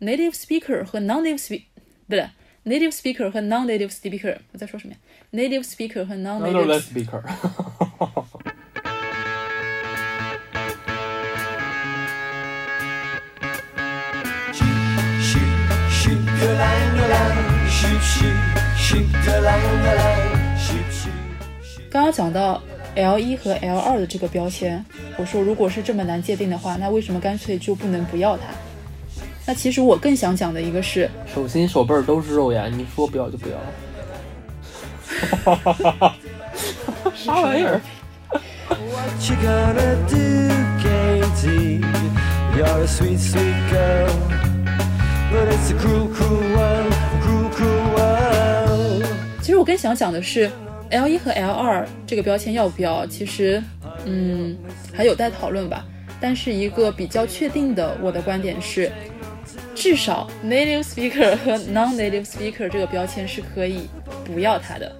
native speaker 和 non-native speak 不对，native speaker 和 non-native speaker，我在说什么呀？native speaker 和 non-native Another speaker，咻咻个啷个啷，咻咻咻个啷个啷，咻咻咻。刚刚讲到 L 一和 L 二的这个标签，我说如果是这么难界定的话，那为什么干脆就不能不要它？ 那其实我更想讲的一个是，手心手背儿都是肉呀，你说不要就不要。啥玩意儿？What you gonna do? You're a sweet, sweet girl. But it's a cruel, cruel world, cruel, cruel world. 其实我更想讲的是 L 一和 L 二这个标签要不要，其实嗯还有待讨论吧。但是一个比较确定的，我的观点是，至少 native speaker 和 non-native speaker 这个标签是可以不要它的。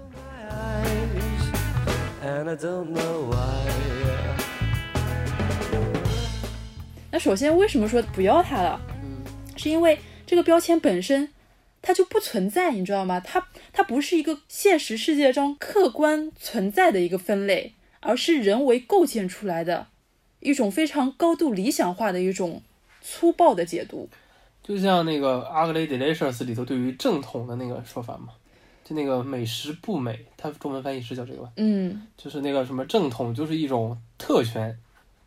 那首先为什么说不要它了？是因为这个标签本身它就不存在，你知道吗？它它不是一个现实世界中客观存在的一个分类，而是人为构建出来的一种非常高度理想化的一种粗暴的解读。就像那个《Ugly Delicious》里头对于正统的那个说法嘛，就那个美食不美，它中文翻译是叫这个吧？嗯就是那个什么正统就是一种特权，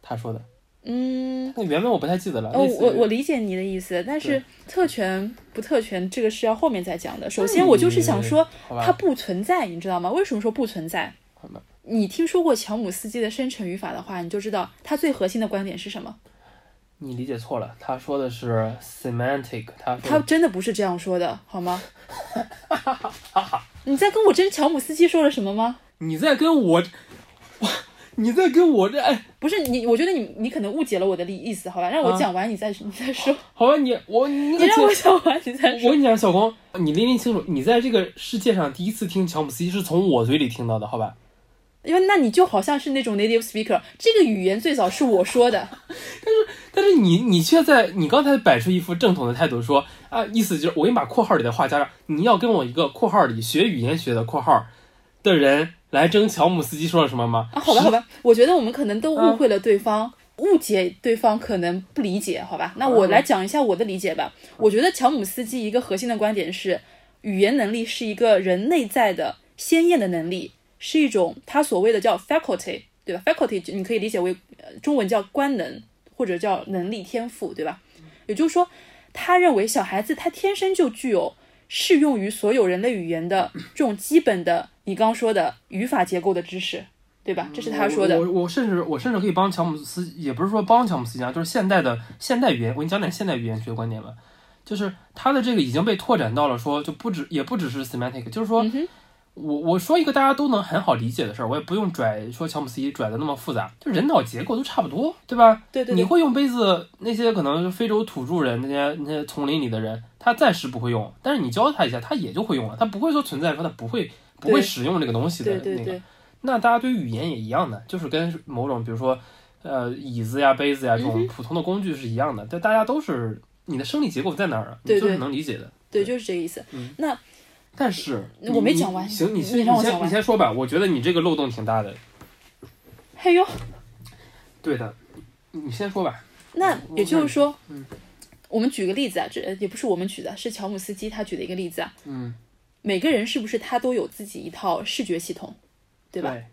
他说的。嗯，那原文我不太记得了。哦，我我理解你的意思，但是特权不特权这个是要后面再讲的。首先，我就是想说它不存在，你知道吗？为什么说不存在？你听说过乔姆斯基的生成语法的话，你就知道他最核心的观点是什么。你理解错了，他说的是 semantic，他说他真的不是这样说的，好吗？你在跟我真乔姆斯基说了什么吗？你在跟我，我你在跟我这哎，不是你，我觉得你你可能误解了我的意意思，好吧？让我啊讲完你再、你再说，好吧，你我你让我讲完你再说。我跟你讲，小光，你拎拎清楚，你在这个世界上第一次听乔姆斯基是从我嘴里听到的，好吧？因为那你就好像是那种 native speaker，这个语言最早是我说的，但是但是你你却在你刚才摆出一副正统的态度说啊，意思就是我给你把括号里的话加上，你要跟我一个括号里学语言学的括号的人来争乔姆斯基说了什么吗？啊，好吧，好吧，我觉得我们可能都嗯误会了对方，误解对方可能不理解，好吧？那我来讲一下我的理解吧。我觉得乔姆斯基一个核心的观点是，语言能力是一个人内在的鲜艳的能力，是一种他所谓的叫 faculty，对吧？faculty 你可以理解为呃中文叫官能或者叫能力天赋，对吧？也就是说，他认为小孩子他天生就具有适用于所有人类语言的这种基本的你刚说的语法结构的知识，对吧？这是他说的。我我我甚至我甚至可以帮乔姆斯，也不是说帮乔姆斯基啊，就是现代的现代语言，我给你讲点现代语言学观点吧。就是他的这个已经被拓展到了说，就不止也不只是 semantic，就是说，我我说一个大家都能很好理解的事儿，我也不用拽说乔姆斯基拽的那么复杂，就人脑结构都差不多，对吧？对对对，你会用杯子，那些可能是非洲土著人，那些那些丛林里的人，他暂时不会用，但是你教他一下，他也就会用了，他不会说存在说他不会不会使用这个东西的那个。对对对，那大家对于语言也一样的，就是跟某种比如说呃椅子呀、杯子呀这嗯种普通的工具是一样的，但大家都是你的生理结构在哪儿啊？对你就是对能理解的。对，就是这个意思。嗯那但是我没讲完行，你你先先让我讲完你先说吧，我觉得你这个漏洞挺大的。嘿呦，对的，你你先说吧。那也就是说，嗯我们举个例子啊，这也不是我们举的，是乔姆斯基他举的一个例子啊。嗯，每个人是不是他都有自己一套视觉系统，对吧对吧？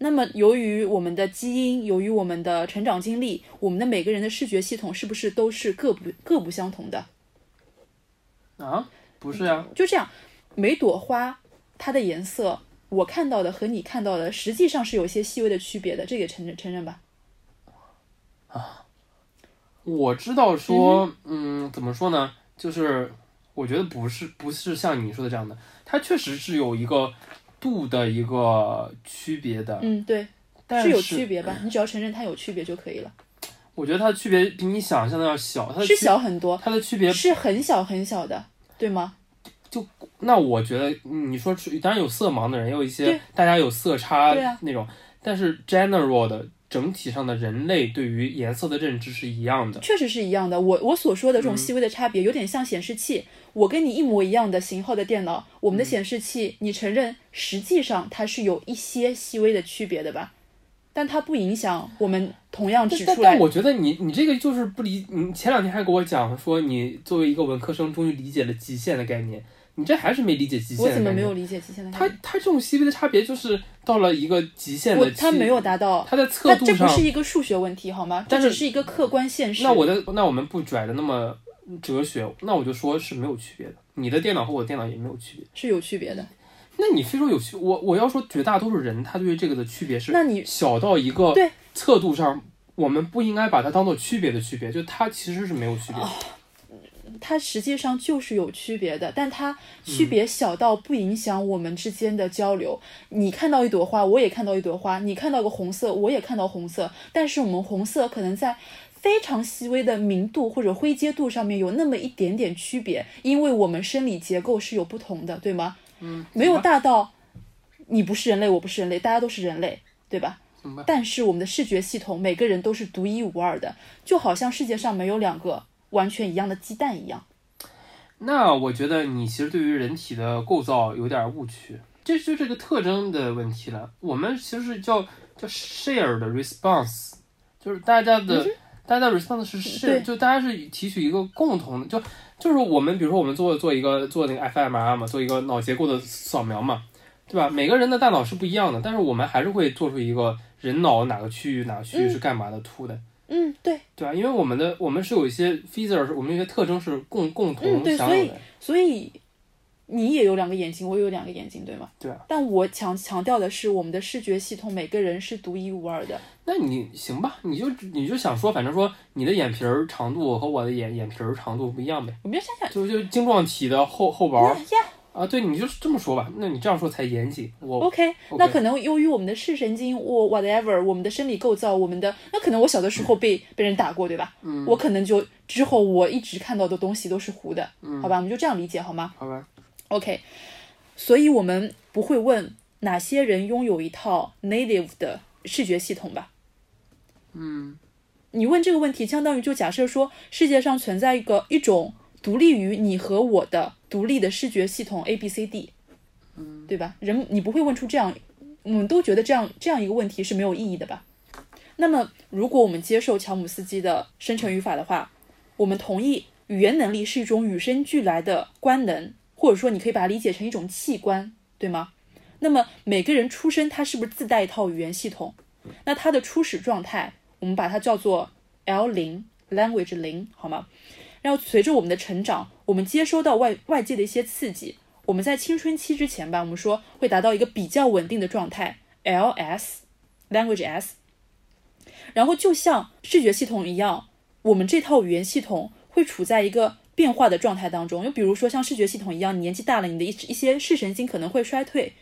那么由于我们的基因，由于我们的成长经历，我们的每个人的视觉系统是不是都是各不各不相同的？啊，不是呀、就这样，每朵花它的颜色，我看到的和你看到的实际上是有一些细微的区别的，这个承认承认吧？啊我知道说，嗯怎么说呢？就是我觉得不是不是像你说的这样的，它确实是有一个度的一个区别的，嗯，对，但是有区别吧？你只要承认它有区别就可以了，我觉得它的区别比你想象的要小，它的是，小很多，它的区别，是很小很小的，对吗？那我觉得嗯你说出，当然有色盲的人，也有一些大家有色差那种，但是 general 的整体上的人类对于颜色的认知是一样的。确实是一样的。我我所说的这种嗯细微的差别，有点像显示器。我跟你一模一样的型号的电脑，我嗯们的显示器，你承认实际上它是有一些细微的区别的吧？但它不影响我们同样指出来。但但我觉得你你这个就是不理，你前两天还跟我讲说你作为一个文科生终于理解了极限的概念，你这还是没理解极限。我怎么没有理解极限的它？它这种细微的差别就是到了一个极限的，它没有达到，它在测它这不。是一个数学问题好吗？这但是只是一个客观现实。那我的那我们不拽的那么哲学，那我就说是没有区别的。你的电脑和我的电脑也没有区别。是有区别的。那你非说有区，我我要说绝大多数人他对于这个的区别是那你小到一个对测度上，我们不应该把它当做区别的区别，就它其实是没有区别的。它实际上就是有区别的，但它区别小到不影响我们之间的交流。你看到一朵花，我也看到一朵花；你看到个红色，我也看到红色。但是我们红色可能在非常细微的明度或者灰阶度上面有那么一点点区别，因为我们生理结构是有不同的，对吗？嗯，没有大到你不是人类，我不是人类，大家都是人类，对吧？但是我们的视觉系统，每个人都是独一无二的，就好像世界上没有两个完全一样的鸡蛋一样。那我觉得你其实对于人体的构造有点误区，这就这个特征的问题了。我们其实是叫叫 shared response，就是大家的、大家的 response 是 share，就大家是提取一个共同的，就就是我们比如说我们做做一个做那个 fMRI 嘛，做一个脑结构的扫描嘛，对吧？每个人的大脑是不一样的，但是我们还是会做出一个人脑哪个区域哪个区域是干嘛的图的。嗯，对。对啊？因为我们的我们是有一些 feature，我们有一些特征是共共同嗯对所以。所以你也有两个眼睛，我也有两个眼睛，对吗？对啊。但我强强调的是，我们的视觉系统每个人是独一无二的。那你行吧，你就你就想说，反正说你的眼皮儿长度和我的眼眼皮儿长度不一样呗，我们要想想，就就晶状体的厚厚薄啊，对，你就是这么说吧。那你这样说才严谨。我，OK，那可能由于我们的视神经，我 whatever，我们的生理构造，我们的那可能我小的时候被被人打过，对吧？嗯我可能就之后我一直看到的东西都是糊的，嗯好吧？我们就这样理解好吗？好吧，OK，所以我们不会问哪些人拥有一套 native 的视觉系统吧？嗯，你问这个问题，相当于就假设说世界上存在一个一种独立于你和我的独立的视觉系统 A B C D，嗯，对吧？人你不会问出这样，我们都觉得这样这样一个问题是没有意义的吧？那么，如果我们接受乔姆斯基的生成语法的话，我们同意语言能力是一种与生俱来的官能，或者说你可以把它理解成一种器官，对吗？那么每个人出生他是不是自带一套语言系统？那他的初始状态，我们把它叫做 L 零 language 零，好吗？然后随着我们的成长，我们接收到外外界的一些刺激，我们在青春期之前吧，我们说会达到一个比较稳定的状态 LS language S。然后就像视觉系统一样，我们这套语言系统会处在一个变化的状态当中。就比如说像视觉系统一样，年纪大了，你的一一些视神经可能会衰退，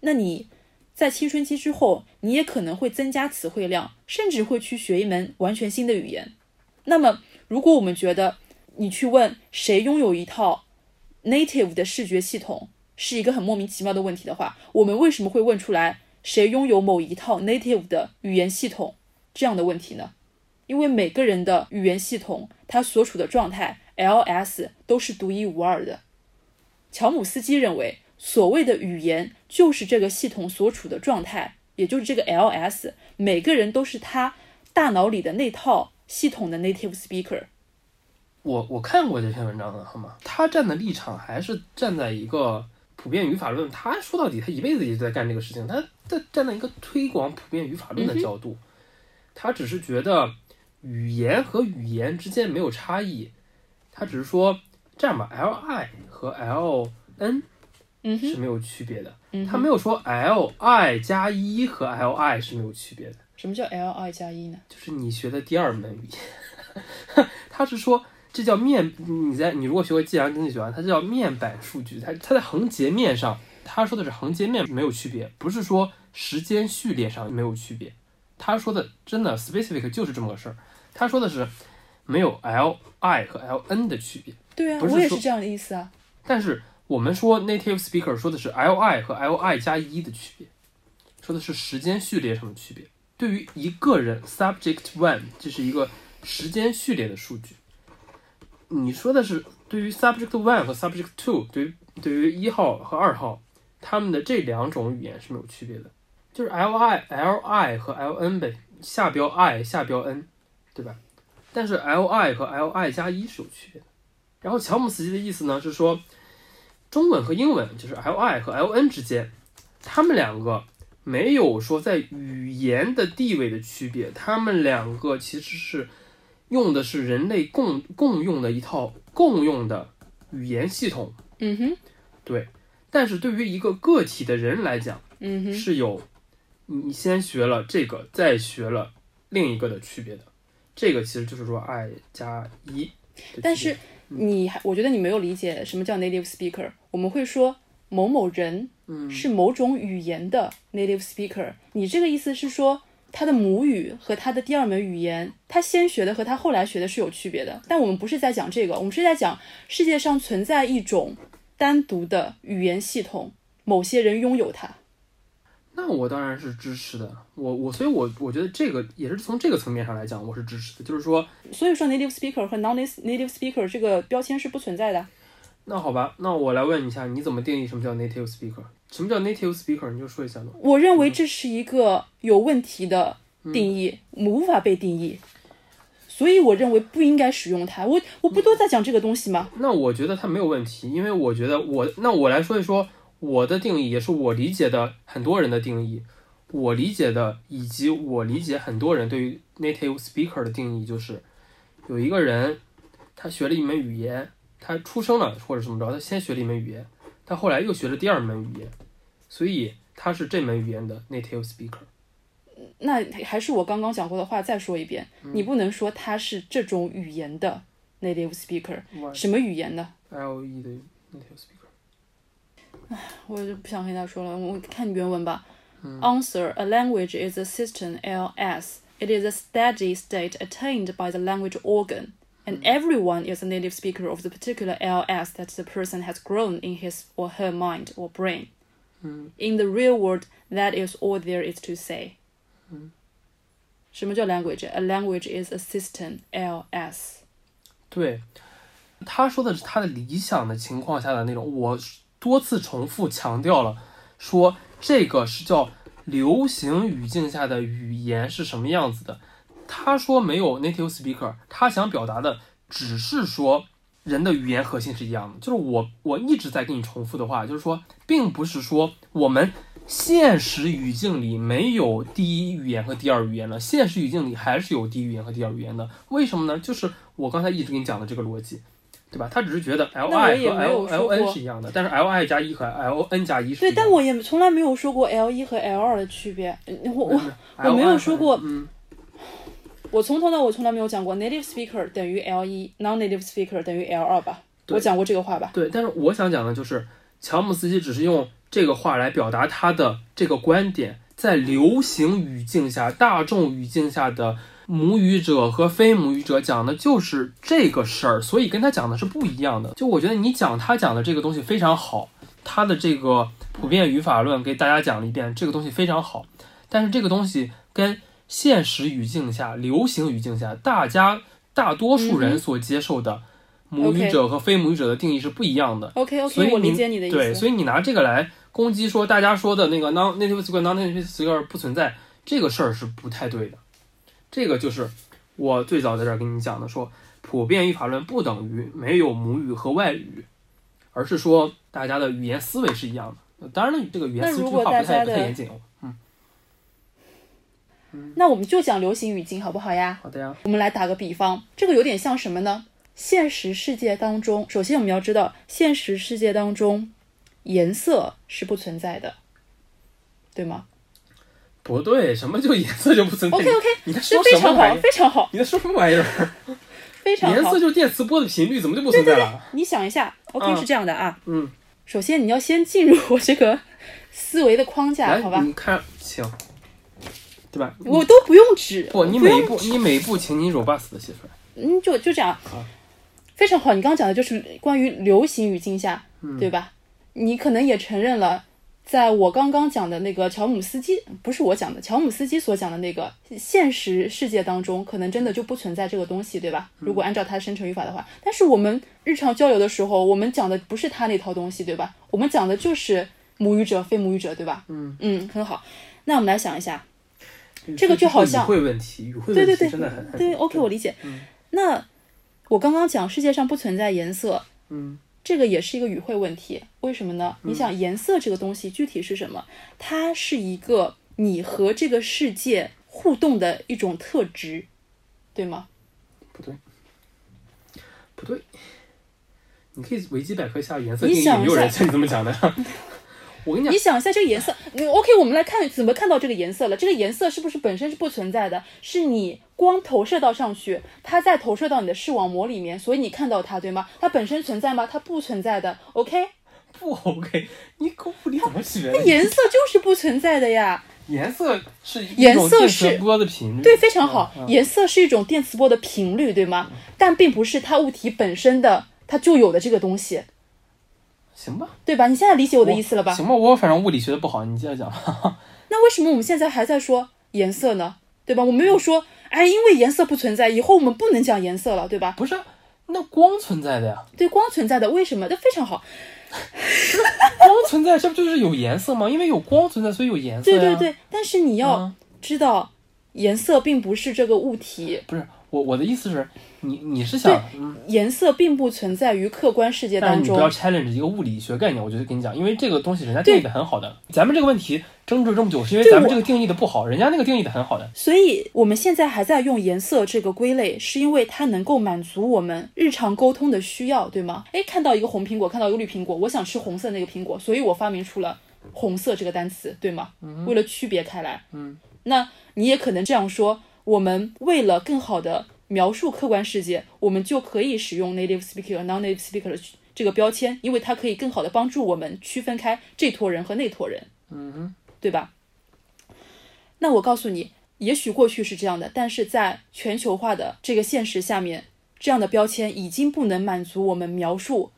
那你在青春期之后，你也可能会增加词汇量，甚至会去学一门完全新的语言。那么，如果我们觉得你去问谁拥有一套 native 的视觉系统是一个很莫名其妙的问题的话，我们为什么会问出来谁拥有某一套 native 的语言系统这样的问题呢？因为每个人的语言系统，它所处的状态 LS 都是独一无二的。乔姆斯基认为，所谓的语言就是这个系统所处的状态，也就是这个 LS，每个人都是他大脑里的那套系统的 native speaker。我我看过这篇文章的，好吗？他站的立场还是站在一个普遍语法论，他说到底他一辈子一直在干这个事情，他在站在一个推广普遍语法论的角度，他只是觉得语言和语言之间没有差异，他只是说这样吧，L I 和 L N 嗯，是没有区别的，他没有说 L I 加一和 L I 是没有区别的。什么叫 L I 加一呢？就是你学的第二门语言。他是说这叫面，你在你如果学过计量经济学啊，它叫面板数据，它它在横截面上，它说的是横截面没有区别，不是说时间序列上没有区别。他说的真的 specific 就是这么个事儿，他说的是没有 L I 和 L N 的区别，对啊，我也是这样的意思啊。但是我们说 native speaker 说的是 L I 和 L I 加一的区别，说的是时间序列上的区别。对于一个人 subject one，这是一个时间序列的数据。你说的是对于 subject one 和 subject two，对于对于一号和二号，他们的这两种语言是没有区别的，就是 l i l i 和 l n 呗，下标 i 下标 n，对吧？但是 l i 和 l i 加一是有区别的。然后乔姆斯基的意思呢是说，中文和英文就是 l i 和 l n 之间，他们两个没有说在语言的地位的区别，他们两个其实是用的是人类共共用的一套共用的语言系统。嗯哼，对，但是对于一个个体的人来讲，嗯哼，是有你先学了这个，再学了另一个的区别的。这个其实就是说 i 加一。但是你还，我觉得你没有理解什么叫 native speaker。我们会说某某人嗯是某种语言的 native speaker。你这个意思是说，他的母语和他的第二门语言，他先学的和他后来学的是有区别的。但我们不是在讲这个，我们是在讲世界上存在一种单独的语言系统，某些人拥有它。那我当然是支持的。我我所以我，我觉得这个也是从这个层面上来讲，我是支持的。就是说，所以说，native speaker 和 non-native native speaker 这个标签是不存在的。那好吧，那我来问一下，你怎么定义什么叫 native speaker？什么叫 native speaker？你就说一下呢？我认为这是一个有问题的定义，无法被定义，所以我认为不应该使用它。我我不都在讲这个东西吗？那我觉得它没有问题，因为我觉得我那我来说一说我的定义，也是我理解的很多人的定义，我理解的以及我理解很多人对于 native speaker 的定义，就是有一个人他学了一门语言，他出生了或者怎么着，他先学了一门语言，他后来又学了第二门语言，所以他是这门语言的 native speaker。那还是我刚刚讲过的话，再说一遍，你不能说他是这种语言的 native speaker，什么语言的？L E 的 native speaker。唉我就不想跟他说了，我看原文吧。Answer: A language is a system (LS). It is a steady state attained by the language organ, and everyone is a native speaker of the particular LS that the person has grown in his or her mind or brain. In the real world, that is all there is to say. 什么叫 language? A language is a system (LS). 对，他说的是他的理想的情况下的那种，我多次重复强调了，说这个是叫流行语境下的语言是什么样子的。 他说没有 native speaker，他想表达的只是说人的语言核心是一样的。就是我我一直在跟你重复的话，就是说，并不是说我们现实语境里没有第一语言和第二语言了，现实语境里还是有第一语言和第二语言的。为什么呢？就是我刚才一直跟你讲的这个逻辑，对吧？他只是觉得 L I 和 L L N 是一样的，但是 L I 加一和 L N 加一是对，但我也从来没有说过 L 一和 L 二的区别。嗯我我我没有说过嗯，我从头到尾从来没有讲过 native speaker 等于 L 一，non-native speaker 等于 L 二吧？我讲过这个话吧？对。但是我想讲的就是，乔姆斯基只是用这个话来表达他的这个观点，在流行语境下、大众语境下的母语者和非母语者讲的就是这个事儿，所以跟他讲的是不一样的。就我觉得你讲他讲的这个东西非常好，他的这个普遍语法论给大家讲了一遍，这个东西非常好，但是这个东西跟现实语境下、流行语境下，大家大多数人所接受的母语者和非母语者的定义是不一样的。OK OK，所以我理你解你的意思对，所以你拿这个来攻击说大家说的那个 non native speaker non native speaker 不存在，这个事儿是不太对的。这个就是我最早在这儿跟你讲的，说普遍语法论不等于没有母语和外语，而是说大家的语言思维是一样的。当然了，这个语言思维句话不太不太严谨哦。那我们就讲流行语境好不好呀？好的呀，我们来打个比方，这个有点像什么呢？现实世界当中，首先我们要知道，现实世界当中颜色是不存在的，对吗不对，什么就颜色就不存在？OK OK，你在这说非常好，什么玩意儿？非常好，你在说什么玩意儿？非常好颜色。就是电磁波的频率，怎么就不存在了？你想一下，OK、嗯是这样的啊。嗯，首先你要先进入我这个思维的框架，来，好吧？你看，请，对吧？我都不用指，不，你每一步，你每一步，请你 robust 的写出来。嗯，就就这样，非常好。你刚刚讲的就是关于流行语境下，嗯对吧？你可能也承认了，在我刚刚讲的那个乔姆斯基，不是我讲的，乔姆斯基所讲的那个现实世界当中，可能真的就不存在这个东西，对吧？如果按照他生成语法的话，但是我们日常交流的时候，我们讲的不是他那套东西，对吧？我们讲的就是母语者、非母语者，对吧？嗯嗯，很好。那我们来想一下，这个就好像语汇问题，语汇问题对对对真的很很对，OK，我理解。那我刚刚讲世界上不存在颜色，嗯，这个也是一个语汇问题。为什么呢？你想，颜色这个东西具体是什么？它是一个你和这个世界互动的一种特质，对吗？不对，不对。你可以维基百科下颜色定义，你想没有人像你这么讲的。我跟你讲你，想一下这个颜色，你 OK，我们来看怎么看到这个颜色了。这个颜色是不是本身是不存在的？是你光投射到上去，它再投射到你的视网膜里面，所以你看到它，对吗？它本身存在吗？它不存在的。OK，不 OK，你狗不理怎么学的？颜色就是不存在的呀。颜色是一颜种电色是磁波的频率，对，非常好。嗯颜色是一种电磁波的频率，对吗？但并不是它物体本身的它就有的这个东西，行吧？对吧？你现在理解我的意思了吧？行吧，我反正物理学的不好，你接着讲。那为什么我们现在还在说颜色呢？对吧？我没有说，哎，因为颜色不存在，以后我们不能讲颜色了，对吧？不是，那光存在的呀，对，光存在的，为什么？这非常好。光存在，这不就是有颜色吗？因为有光存在，所以有颜色。对对对，但是你要嗯知道，颜色并不是这个物体，不是我我的意思是，你你是想，嗯，颜色并不存在于客观世界当中你不要。challenge 一个物理学概念，我就跟你讲，因为这个东西人家定义的很好的。咱们这个问题争执这么久，是因为咱们这个定义的不好，人家那个定义的很好的。所以我们现在还在用颜色这个归类，是因为它能够满足我们日常沟通的需要，对吗？诶，看到一个红苹果，看到一个绿苹果，我想吃红色那个苹果，所以我发明出了红色这个单词，对吗？为了区别开来。嗯，那你也可能这样说，我们为了更好的描述客观世界，我们就可以使用 native speaker 和、non-native speaker 的这个标签，因为它可以更好的帮助我们区分开这坨人和那坨人。嗯哼，对吧？那我告诉你，也许过去是这样的，但是在全球化的这个现实下面，这样的标签已经不能满足我们描述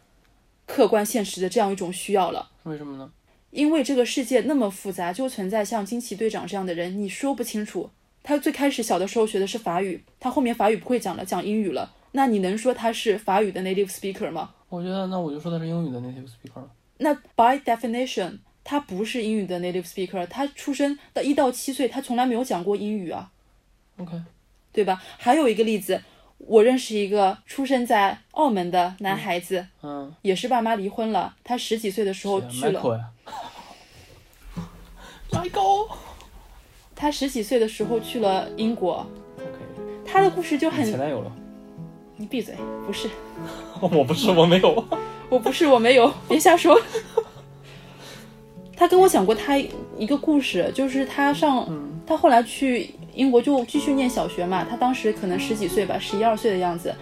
客观现实的这样一种需要了。为什么呢？因为这个世界那么复杂，就存在像惊奇队长这样的人，你说不清楚。他最开始小的时候学的是法语，他后面法语不会讲了，讲英语了。那你能说他是法语的 native speaker 吗？我觉得那我就说他是英语的 native speaker 了。那 by definition，他不是英语的 native speaker，他出生到一到七岁，他从来没有讲过英语啊，OK，对吧？还有一个例子，我认识一个出生在澳门的男孩子，嗯，也是爸妈离婚了，他十几岁的时候去了，Michael。他十几岁的时候去了英国，OK，他的故事就很前很，男友了。你闭嘴，不是，我不是，我没有。我不是，我没有，别瞎说。他跟我讲过他一个故事，就是他上，他后来去英国就继续念小学嘛，他当时可能十几岁吧，十一二岁的样子。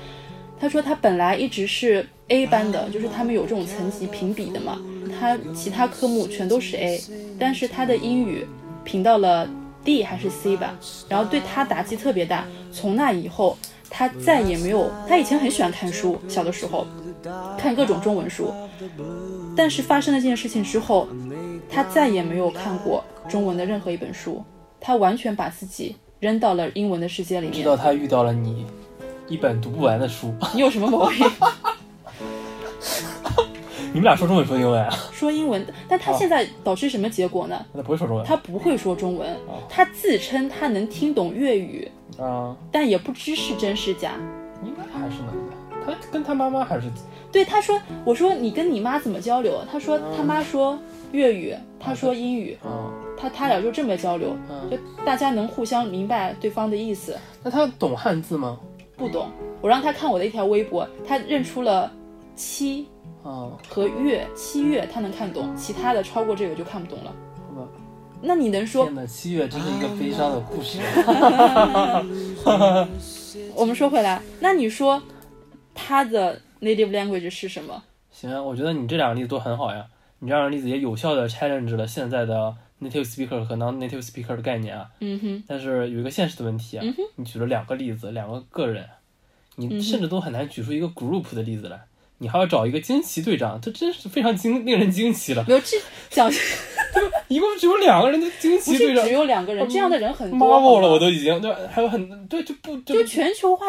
他说他本来一直是 A 班的，就是他们有这种层级评比的嘛，他其他科目全都是 A，但是他的英语评到了 D 还是 C 吧，然后对他打击特别大。从那以后，他再也没有，他以前很喜欢看书，小的时候看各种中文书，但是发生了这件事情之后，他再也没有看过中文的任何一本书，他完全把自己扔到了英文的世界里面。直到他遇到了你一本读不完的书。你有什么毛病？你们俩说中文说英文啊？说英文，但他现在导致什么结果呢？他不会说中文。他不会说中文，他自称他能听懂粤语，啊，但也不知是真是假。应该还是能的。他跟他妈妈还是对，他说，我说你跟你妈怎么交流？他说他妈说粤语，他说英语，嗯，他他俩就这么交流，就大家能互相明白对方的意思。那他懂汉字吗？不懂，我让他看我的一条微博，他认出了七啊，和月，七月他能看懂，其他的超过这个就看不懂了。好吧。那你能说天？哪，七月真是一个悲伤的故事。我们说回来，那你说他的 native language 是什么？行啊，我觉得你这两个例子都很好呀。你这两个例子也有效的 challenge 了现在的 native speaker 和 non-native speaker 的概念啊。嗯哼，但是有一个现实的问题啊，你举了两个例子，两个个人，你甚至都很难举出一个 group 的例子来。你还要找一个惊奇队长，这真是非常惊令人惊奇了。没有这讲 一共只有两个人的惊奇队长。只有两个人，这样的人很多。Marvel 了，我都已经对，还有很对就不就就全球化，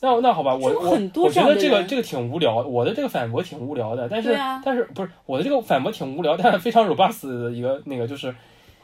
那那好吧，我我我觉得这个这个挺无聊，我的这个反驳挺无聊的，但是、啊。但是不是我的这个反驳挺无聊，但是非常 robust 的一个那个就是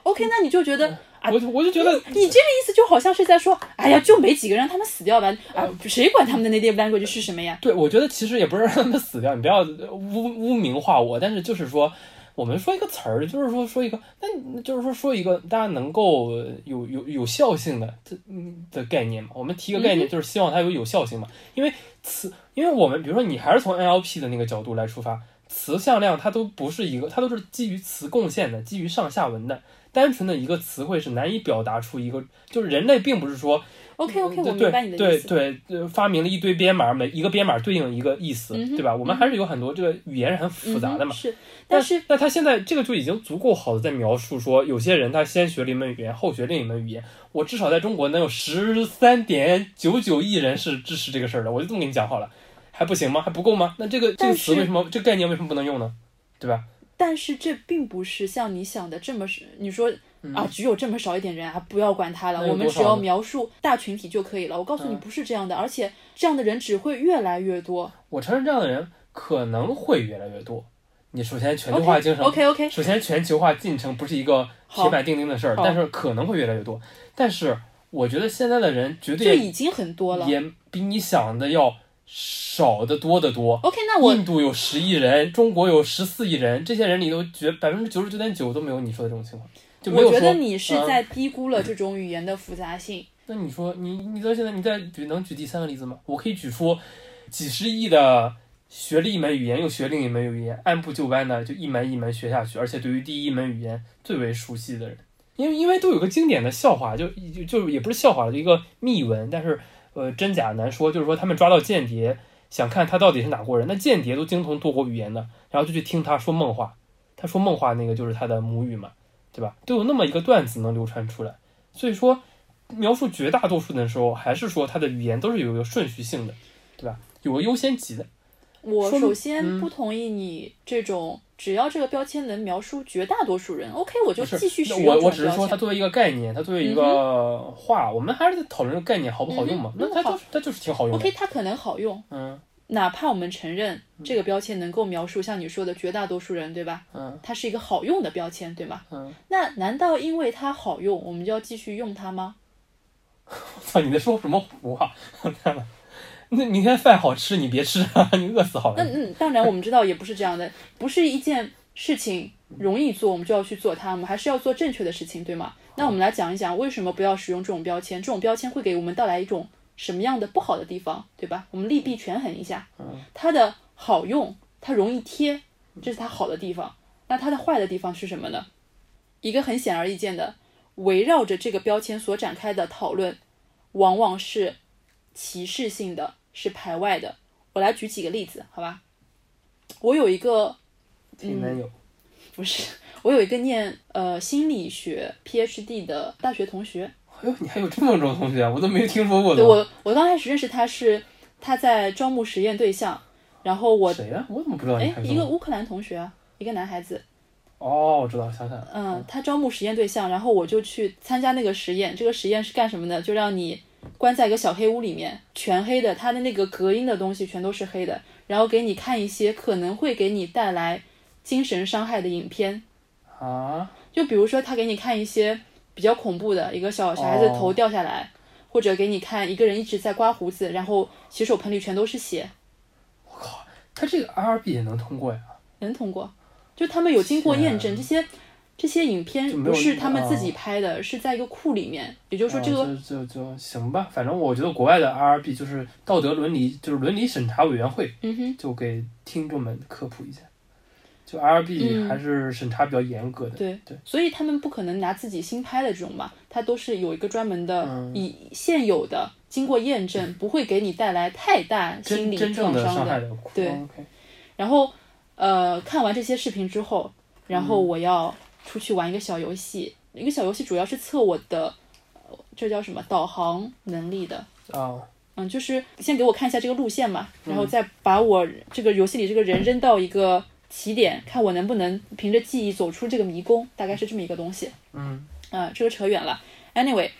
，OK，那你就觉得啊，我就我就觉得你这个意思就好像是在说，哎呀，就没几个人，让他们死掉吧，啊，谁管他们的 native language 是什么呀？对，我觉得其实也不是让他们死掉，你不要污污名化我，但是就是说。我们说一个词儿，就是说说一个，那就是说说一个大家能够有有有效性的这嗯的概念嘛。我们提一个概念，就是希望它有有效性嘛。因为词，因为我们比如说你还是从 NLP 的那个角度来出发，词向量它都不是一个，它都是基于词贡献的，基于上下文的。单纯的一个词汇是难以表达出一个，就是人类并不是说 OK OK，对我明白你的对意思。对对，呃发明了一堆编码，每一个编码对应一个意思，嗯对吧？我们还是有很多这个语言是很复杂的嘛。嗯是，但但是那他现在这个就已经足够好的在描述说，有些人他先学了一门语言，后学另一门语言。我至少在中国能有十三点九九亿人是支持这个事儿的，我就这么跟你讲好了，还不行吗？还不够吗？那这个这个词为什么这个概念为什么不能用呢？对吧？但是这并不是像你想的这么是，你说啊，只有这么少一点人啊，不要管他了，我们只要描述大群体就可以了。我告诉你，嗯不是这样的，而且这样的人只会越来越多。我承认这样的人可能会越来越多。你首先全球化进程 OK OK，首先，全球化进程不是一个铁板钉钉的事儿，但是可能会越来越多。但是我觉得现在的人绝就对已经很多了。也比你想的要少的多得多。OK，那我印度有十亿人，中国有十四亿人，这些人里头绝百分之九十九点九都没有你说的这种情况，就没有说。我觉得你是嗯在低估了这种语言的复杂性。那你说你你到现在你再举能举第三个例子吗？我可以举出几十亿的学了一门语言又学另一门语言，按部就班的就一门一门学下去，而且对于第一门语言最为熟悉的人，因为因为都有个经典的笑话，就就就也不是笑话一个秘闻，但是呃真假难说，就是说他们抓到间谍，想看他到底是哪国人，那间谍都精通多国语言的，然后就去听他说梦话，他说梦话那个就是他的母语嘛，对吧？都有那么一个段子能流传出来，所以说。描述绝大多数的时候，还是说他的语言都是有一个顺序性的，对吧？有个优先级的。我首先嗯不同意你这种，只要这个标签能描述绝大多数人，OK，我就继续使用这种我我只是说。它作为一个概念，它作为一个话，我们还是在讨论这个概念好不好用嘛。那它就是它就是挺好用的。OK，它可能好用，嗯哪怕我们承认这个标签能够描述像你说的绝大多数人，对吧？嗯它是一个好用的标签，对吗？嗯，那难道因为它好用，我们就要继续用它吗？我操，你在说什么胡话？我天呐，那明天饭好吃，你别吃啊，你饿死好了。那嗯，当然我们知道也不是这样的，不是一件事情容易做，我们就要去做它，我们还是要做正确的事情，对吗？那我们来讲一讲为什么不要使用这种标签，这种标签会给我们带来一种什么样的不好的地方，对吧？我们利弊权衡一下，它的好用，它容易贴，这是它好的地方。那它的坏的地方是什么呢？一个很显而易见的，围绕着这个标签所展开的讨论，往往是歧视性的，是排外的。我来举几个例子，好吧？我有一个挺难有。不是，我有一个念呃心理学 PhD 的大学同学，哎呦，你还有这么种同学啊，我都没听说过对。我我刚开始认识他是他在招募实验对象，然后我谁呀、我怎么不知道你哎一个乌克兰同学啊，一个男孩子，哦，我知道，想起来了。嗯，他招募实验对象，然后我就去参加那个实验。这个实验是干什么的？就让你关在一个小黑屋里面，全黑的，它的那个隔音的东西全都是黑的，然后给你看一些可能会给你带来精神伤害的影片。啊，就比如说，他给你看一些比较恐怖的，一个小小孩子哦头掉下来，或者给你看一个人一直在刮胡子，然后洗手盆里全都是血，我靠他这个 RB 也能通过呀？能通过。就他们有经过验证，这些这些影片不是他们自己哦拍的，是在一个库里面。也就是说，这个、啊就就就行吧，反正我觉得国外的 RB 就是道德伦理，就是伦理审查委员会，嗯哼，就给听众们科普一下，就 RB 嗯还是审查比较严格的。对对，所以他们不可能拿自己新拍的这种嘛，它都是有一个专门的，嗯以现有的经过验证，不会给你带来太大心理创伤的伤害的，对然后，呃，看完这些视频之后，然后我要出去玩一个小游戏。一个小游戏主要是测我的，呃这叫什么导航能力的。哦，嗯，就是先给我看一下这个路线嘛，然后再把我这个游戏里这个人扔到一个起点，看我能不能凭着记忆走出这个迷宫，大概是这么一个东西。嗯啊、这个扯远了。Anyway，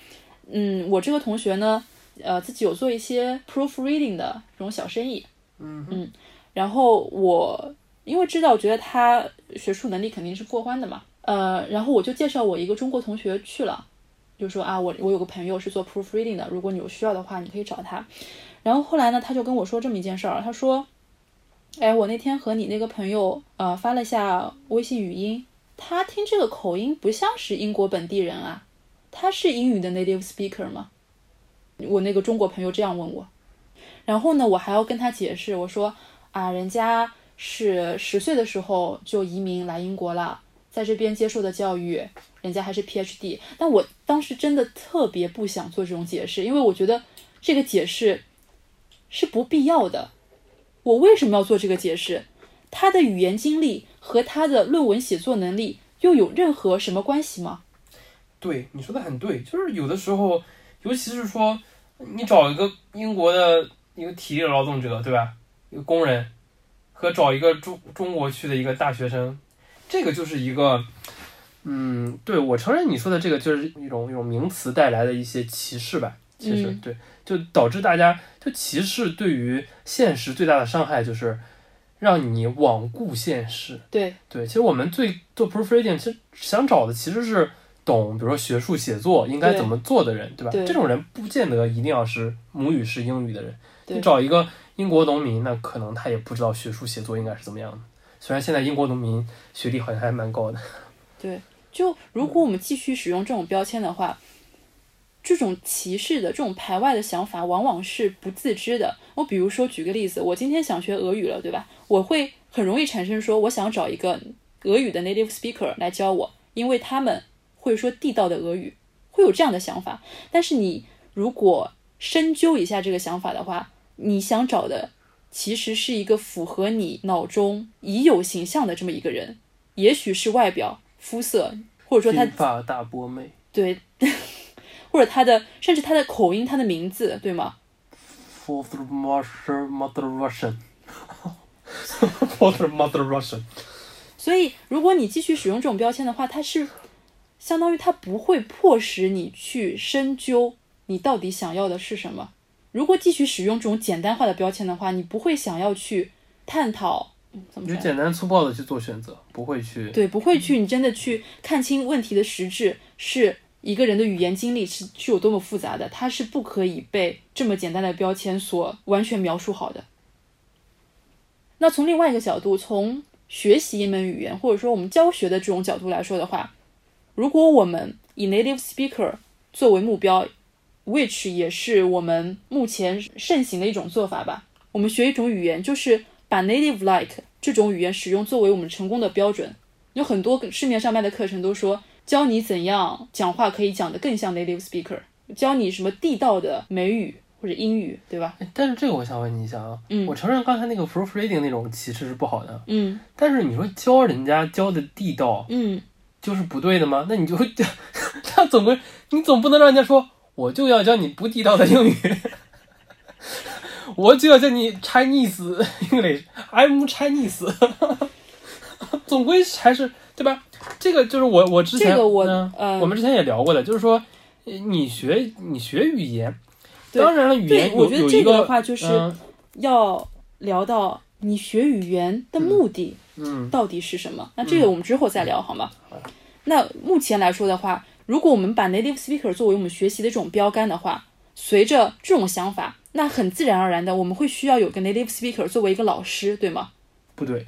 嗯，我这个同学呢，呃，自己有做一些 proofreading 的这种小生意，嗯然后我因为知道，觉得他学术能力肯定是过关的嘛，呃，然后我就介绍我一个中国同学去了，就说啊，我我有个朋友是做 proofreading 的，如果你有需要的话，你可以找他。然后后来呢，他就跟我说这么一件事儿，他说，哎，我那天和你那个朋友呃发了下微信语音，他听这个口音不像是英国本地人啊，他是英语的 native speaker 吗？我那个中国朋友这样问我，然后呢，我还要跟他解释，我说啊，人家是十岁的时候就移民来英国了，在这边接受的教育，人家还是 PhD。但我当时真的特别不想做这种解释，因为我觉得这个解释是不必要的。我为什么要做这个解释？他的语言经历和他的论文写作能力又有任何什么关系吗？对，你说的很对，就是有的时候，尤其是说你找一个英国的一个体力劳动者，对吧？一个工人，和找一个中中国去的一个大学生，这个就是一个，嗯，对我承认你说的这个就是一种一种名词带来的一些歧视吧。其实、嗯对，就导致大家就歧视对于现实最大的伤害就是让你罔顾现实。对，对，其实我们最做 proofreading，其实想找的其实是懂，比如说学术写作应该怎么做的人，对吧？对这种人不见得一定要是母语是英语的人。你找一个英国农民，那可能他也不知道学术写作应该是怎么样的。虽然现在英国农民学历好像还蛮高的。对就如果我们继续使用这种标签的话，这种歧视的、这种排外的想法，往往是不自知的。我比如说举个例子，我今天想学俄语了，对吧？我会很容易产生说，我想找一个俄语的 native speaker 来教我，因为他们会说地道的俄语，会有这样的想法。但是你如果深究一下这个想法的话，你想找的其实是一个符合你脑中已有形象的这么一个人，也许是外表、肤色，或者说他金发大波妹对，或者他的甚至他的口音、他的名字，对吗？，Fourth Mother Mother Russian。Fourth Mother Russian，所以，如果你继续使用这种标签的话，它是相当于它不会迫使你去深究你到底想要的是什么。如果继续使用这种简单化的标签的话，你不会想要去探讨，嗯怎么说？简单粗暴的去做选择，不会去对，不会去你真的去看清问题的实质，是一个人的语言经历是是有多么复杂的，它是不可以被这么简单的标签所完全描述好的。那从另外一个角度，从学习一门语言或者说我们教学的这种角度来说的话，如果我们以 native speaker 作为目标，which 也是我们目前盛行的一种做法吧。我们学一种语言，就是把 native like 这种语言使用作为我们成功的标准。有很多市面上卖的课程都说教你怎样讲话可以讲得更像 native speaker，教你什么地道的美语或者英语，对吧？哎但是这个我想问你一下啊，嗯我承认刚才那个 proofreading 那种歧视是不好的，嗯但是你说教人家教的地道嗯，就是不对的吗？那你就那 总归你总不能让人家说我就要教你不地道的英语，我就要教你 Chinese English，I'm Chinese，总归还是对吧？这个就是我我之前这个我嗯呃我们之前也聊过的，就是说呃你学你学语言，当然了，语言对，我觉得这个的话就是嗯。要聊到你学语言的目的嗯到底是什么。那这个我们之后再聊好吗？那目前来说的话，如果我们把 native speaker 作为我们学习的这种标杆的话，随着这种想法，那很自然而然的我们会需要有个 native speaker 作为一个老师，对吗？不对，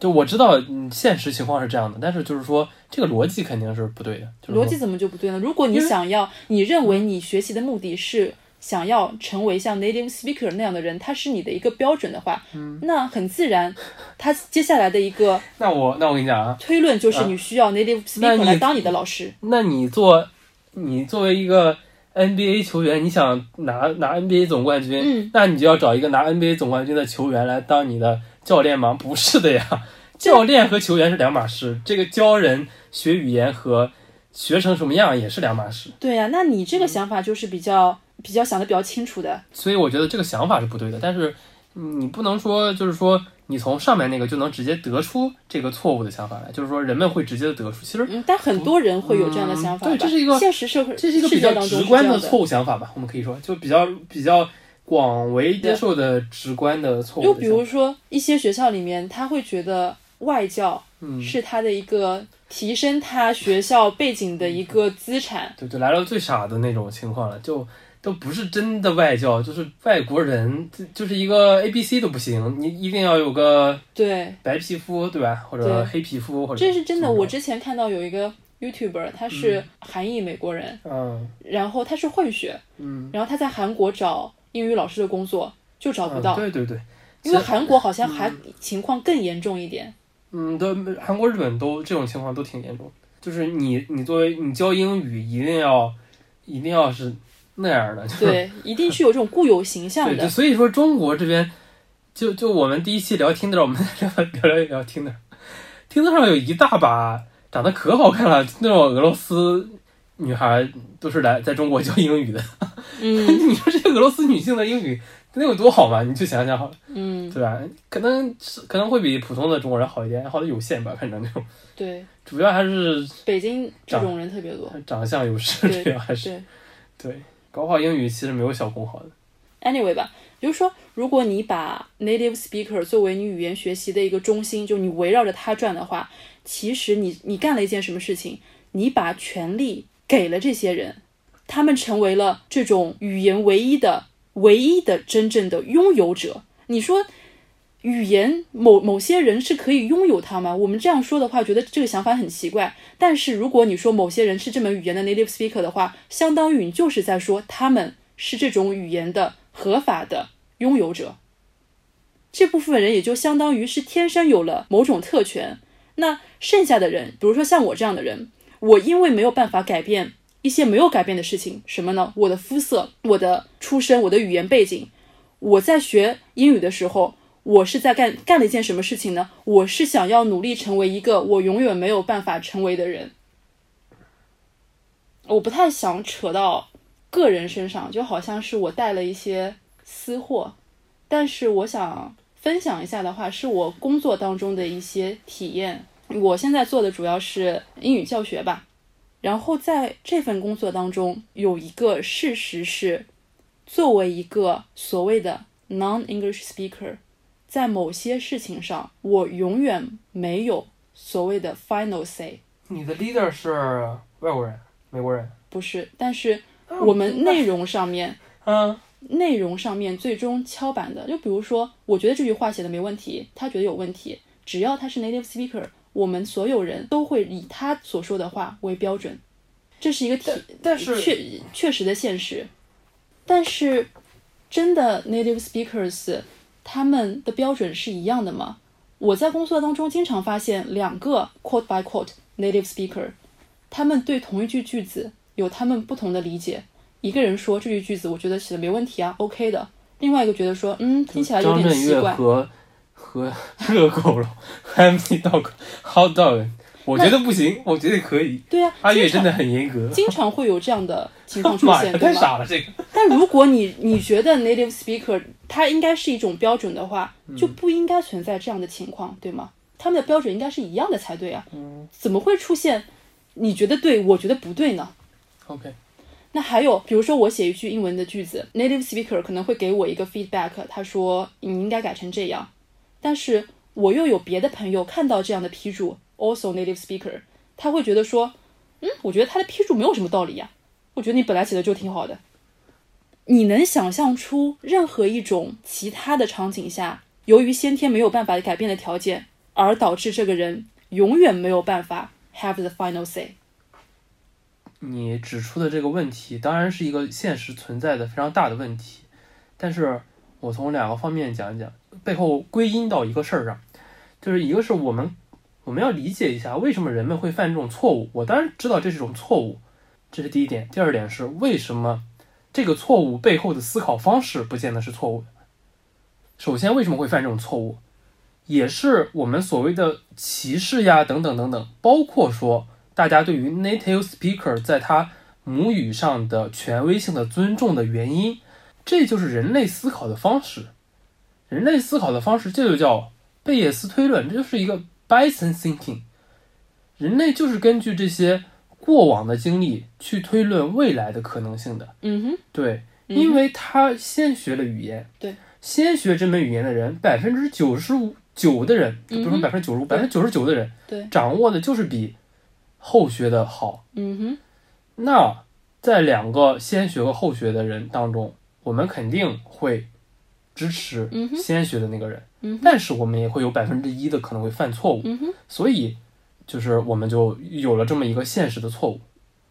就我知道，嗯，现实情况是这样的，但是就是说这个逻辑肯定是不对的。就是逻辑怎么就不对呢？如果你想要，你认为你学习的目的是想要成为像 native speaker 那样的人，他是你的一个标准的话，嗯那很自然，他接下来的一个 那我那我跟你讲啊，推论就是你需要 native speaker 你来当你的老师。那你做你作为一个 NBA 球员，你想拿拿 NBA 总冠军，嗯，那你就要找一个拿 NBA 总冠军的球员来当你的教练吗？不是的呀，教练和球员是两码事。这个教人学语言和学成什么样也是两码事。对呀、那你嗯这个想法就是比较比较想的比较清楚的。所以我觉得这个想法是不对的，但是嗯你不能说就是说你从上面那个就能直接得出这个错误的想法来，就是说人们会直接的得出，其实嗯，但很多人会有这样的想法、嗯对这是一个现实社会，这是一个比较直观的错误想法吧，我们可以说就比较比较广为接受的直观的错误的。就比如说一些学校里面，他会觉得外教嗯，是他的一个提升他学校背景的一个资产。对对，来了最傻的那种情况了，就都不是真的外教，就是外国人，就就是一个 A B C 都不行，你一定要有个对，白皮肤，对吧？或者黑皮肤，或者这是真的。我之前看到有一个 YouTuber，他是韩裔美国人，嗯然后他是混血，嗯然后他在韩国找英语老师的工作就找不嗯，到，对对对，因为韩国好像还情况更严重一点。嗯，对，韩国、日本都这种情况都挺严重，就是你你作为你教英语，一定要一定要是那样的，就是对，一定是有这种固有形象的。所以说中国这边，就就我们第一期聊听的，我们 聊聊聊聊听的，听的上有一大把长得可好看了，那种俄罗斯女孩都是来在中国教英语的。嗯 你说这些俄罗斯女性的英语能有多好嘛？你去想想好了，嗯，对吧？可能是可能会比普通的中国人好一点，好的有限吧，反正那种，对，主要还是北京这种人特别多。长相优势，对主要还是对对。高考英语其实没有小红好的，，anyway 吧，就是说，如果你把 native speaker 作为你语言学习的一个中心，就你围绕着它转的话，其实你你干了一件什么事情？你把权利给了这些人，他们成为了这种语言唯一的、唯一的真正的拥有者。你说语言某某些人是可以拥有它吗？我们这样说的话，觉得这个想法很奇怪。但是如果你说某些人是这门语言的 native speaker 的话，相当于你就是在说他们是这种语言的合法的拥有者。这部分人也就相当于是天生有了某种特权。那剩下的人，比如说像我这样的人，我因为没有办法改变一些没有改变的事情，什么呢？我的肤色、我的出身、我的语言背景。我在学英语的时候，我是在干干了一件什么事情呢？我是想要努力成为一个我永远没有办法成为的人。我不太想扯到个人身上，就好像是我带了一些私货，但是我想分享一下的话，是我工作当中的一些体验。我现在做的主要是英语教学吧，然后在这份工作当中，有一个事实是，作为一个所谓的 non-English speaker，在某些事情上，我永远没有所谓的 final say。你的 leader 是外国人、美国人，不是，但是我们内容上面，嗯内容上面最终敲板的，就比如说，我觉得这句话写的没问题，他觉得有问题，只要他是 native speaker，我们所有人都会以他所说的话为标准，这是一个体但是确确实的现实。但是，真的 native speakers 他们的标准是一样的吗？我在工作当中经常发现两个 quote by quote native speaker，他们对同一句句子有他们不同的理解。一个人说这句句子我觉得写的没问题啊，OK 的；另外一个觉得说，嗯，听起来有张震岳点奇怪。和和热狗了 Happy Dog Hot Dog，我觉得不行，我觉得可以。对啊，阿月真的很严格，经常会有这样的情 况出，现，对吗？太傻了这个。但如果你你觉得 native speaker 它应该是一种标准的话，嗯就不应该存在这样的情况，对吗？他们的标准应该是一样的才对啊，嗯怎么会出现你觉得对，我觉得不对呢？OK，那还有，比如说我写一句英文的句子，native speaker 可能会给我一个 feedback，他说你应该改成这样，但是我又有别的朋友看到这样的批注，also native speaker，他会觉得说，嗯，我觉得他的批注没有什么道理呀、我觉得你本来写的就挺好的。你能想象出任何一种其他的场景下，由于先天没有办法改变的条件，而导致这个人永远没有办法 have the final say？你指出的这个问题当然是一个现实存在的非常大的问题，但是我从两个方面讲一讲，背后归因到一个事儿上，就是一个是我们我们要理解一下为什么人们会犯这种错误。我当然知道这是一种错误，这是第一点。第二点是为什么这个错误背后的思考方式不见得是错误的。首先，为什么会犯这种错误，也是我们所谓的歧视呀，等等等等，包括说。大家对于 native speaker 在他母语上的权威性的尊重的原因，这就是人类思考的方式。人类思考的方式，这就叫贝叶斯推论，这就是一个 Bayesian thinking。人类就是根据这些过往的经历去推论未来的可能性的。嗯哼，对，嗯因为他先学了语言，对，先学这门语言的人，百分之九十五九的人，不是百分之九十五，百分之九十九的人，对。掌握的就是比后学的好。嗯哼，那在两个先学和后学的人当中，我们肯定会支持先学的那个人，嗯哼，但是我们也会有百分之一的可能会犯错误，嗯，所以就是我们就有了这么一个现实的错误。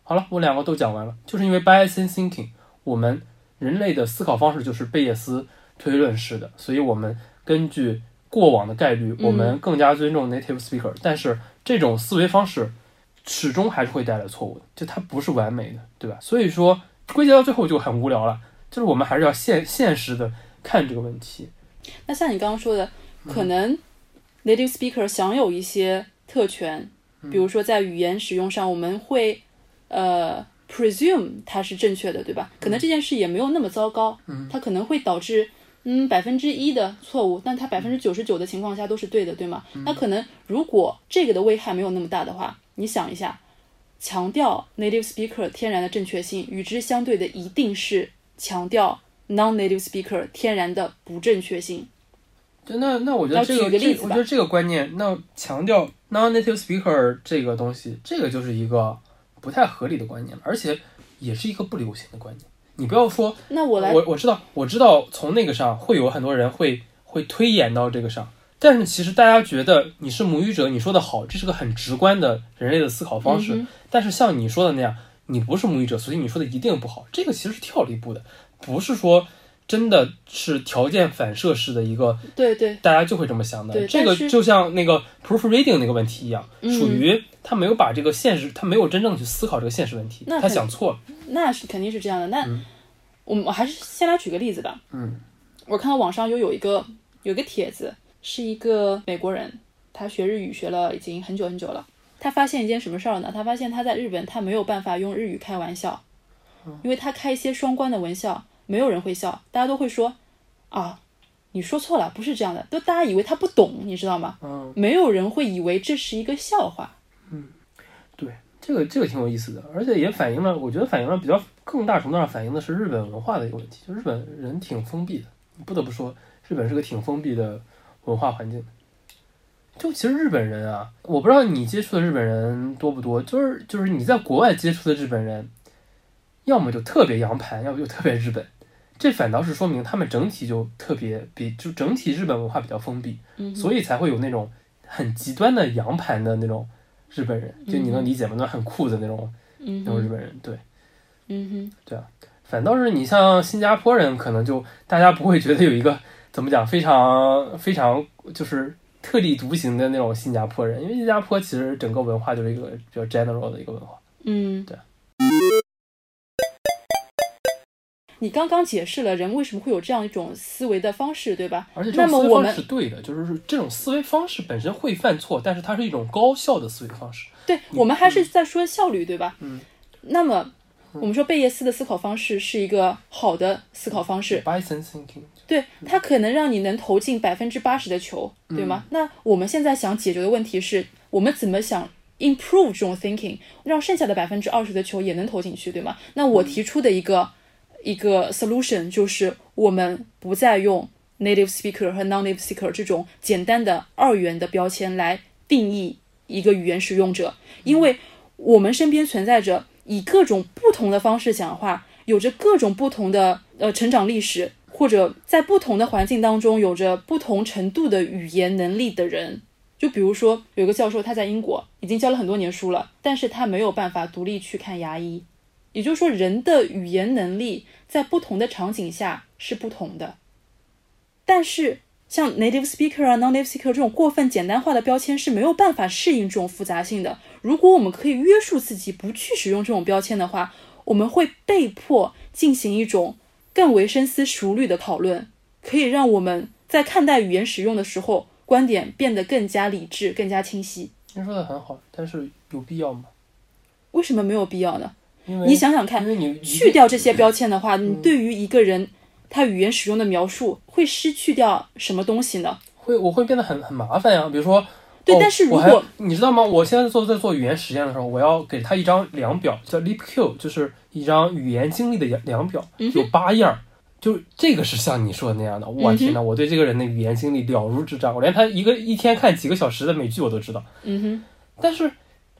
好了，我两个都讲完了，就是因为 Bayesian thinking，我们人类的思考方式就是贝叶斯推论式的，所以我们根据过往的概率，我们更加尊重 native speaker，、但是这种思维方式始终还是会带来错误的，就它不是完美的，对吧？所以说归结到最后就很无聊了，就是我们还是要现现实的看这个问题。那像你刚刚说的，嗯。可能 native speaker 享有一些特权，嗯。比如说在语言使用上，我们会呃 presume 它是正确的，对吧？可能这件事也没有那么糟糕，嗯。它可能会导致嗯百分之一的错误，但它百分之九十九的情况下都是对的，对吗？嗯。那可能如果这个的危害没有那么大的话，你想一下，强调 native speaker 天然的正确性，与之相对的一定是强调 non-native speaker 天然的不正确性。对那那我觉得这个个例子这我觉得这个观念，那强调 non-native speaker 这个东西，这个就是一个不太合理的观念了，而且也是一个不流行的观念。你不要说，那我来我我知道我知道从那个上会有很多人会会推演到这个上，但是其实大家觉得你是母语者，你说的好，这是个很直观的人类的思考方式。嗯但是像你说的那样，你不是母语者，所以你说的一定不好，这个其实是跳了一步的，不是说真的是条件反射式的一个对对，大家就会这么想的。这个就像那个 proofreading 那个问题一样，嗯属于他没有把这个现实，他没有真正去思考这个现实问题，他那肯想错了。那是肯定是这样的。那、嗯我们我还是先来举个例子吧。嗯我看到网上又有一个有一个帖子，是一个美国人，他学日语学了已经很久很久了。他发现一件什么事儿呢？他发现他在日本他没有办法用日语开玩笑，因为他开一些双关的玩笑，没有人会笑，大家都会说啊，你说错了，不是这样的，都大家以为他不懂，你知道吗？嗯，没有人会以为这是一个笑话。嗯对，这个这个挺有意思的，而且也反映了，我觉得反映了比较更大程度上反映的是日本文化的一个问题，就日本人挺封闭的，不得不说，日本是个挺封闭的文化环境。就其实日本人啊，我不知道你接触的日本人多不多，就是就是你在国外接触的日本人，要么就特别洋盘，要么就特别日本，这反倒是说明他们整体就特别比就整体日本文化比较封闭，嗯，所以才会有那种很极端的洋盘的那种日本人，就你能理解吗？那很酷的那种嗯，那种日本人，对。嗯哼，对啊反倒是你像新加坡人，可能就大家不会觉得有一个怎么讲非常非常就是特立独行的那种新加坡人，因为新加坡其实整个文化就是一个比较 general 的一个文化。嗯，对。你刚刚解释了人为什么会有这样一种思维的方式，对吧？而且这那种思维方式是对的，就是这种思维方式本身会犯错，但是它是一种高效的思维方式。对我们还是在说效率，对吧？嗯。那么我们说贝叶斯的思考方式是一个好的思考方式，Bison thinking，对它可能让你能投进百分之八十的球，对吗？那我们现在想解决的问题是我们怎么想 improve 这种 thinking，让剩下的百分之二十的球也能投进去，对吗？那我提出的一个、一个 solution 就是我们不再用 native speaker 和 non-native speaker 这种简单的二元的标签来定义一个语言使用者，因为我们身边存在着以各种不同的方式讲话，有着各种不同的呃成长历史，或者在不同的环境当中有着不同程度的语言能力的人。就比如说，有个教授他在英国已经教了很多年书了，但是他没有办法独立去看牙医。也就是说，人的语言能力在不同的场景下是不同的。但是像 native speaker 啊、non-native speaker 这种过分简单化的标签是没有办法适应这种复杂性的。如果我们可以约束自己不去使用这种标签的话，我们会被迫进行一种更为深思熟虑的讨论，可以让我们在看待语言使用的时候，观点变得更加理智、更加清晰。您说的很好，但是有必要吗？为什么没有必要呢？你想想看去掉这些标签的话，你对于一个人他语言使用的描述，会失去掉什么东西呢？会我会变得很很麻烦呀。比如说，对哦但是如果你知道吗？我现在做在做语言实验的时候，我要给他一张量表，叫 LeapQ，就是一张语言经历的量量表，嗯有八页儿。就这个是像你说的那样的，我天呐，我对这个人的语言经历了如指掌，我连他一个一天看几个小时的美剧我都知道。嗯哼，但是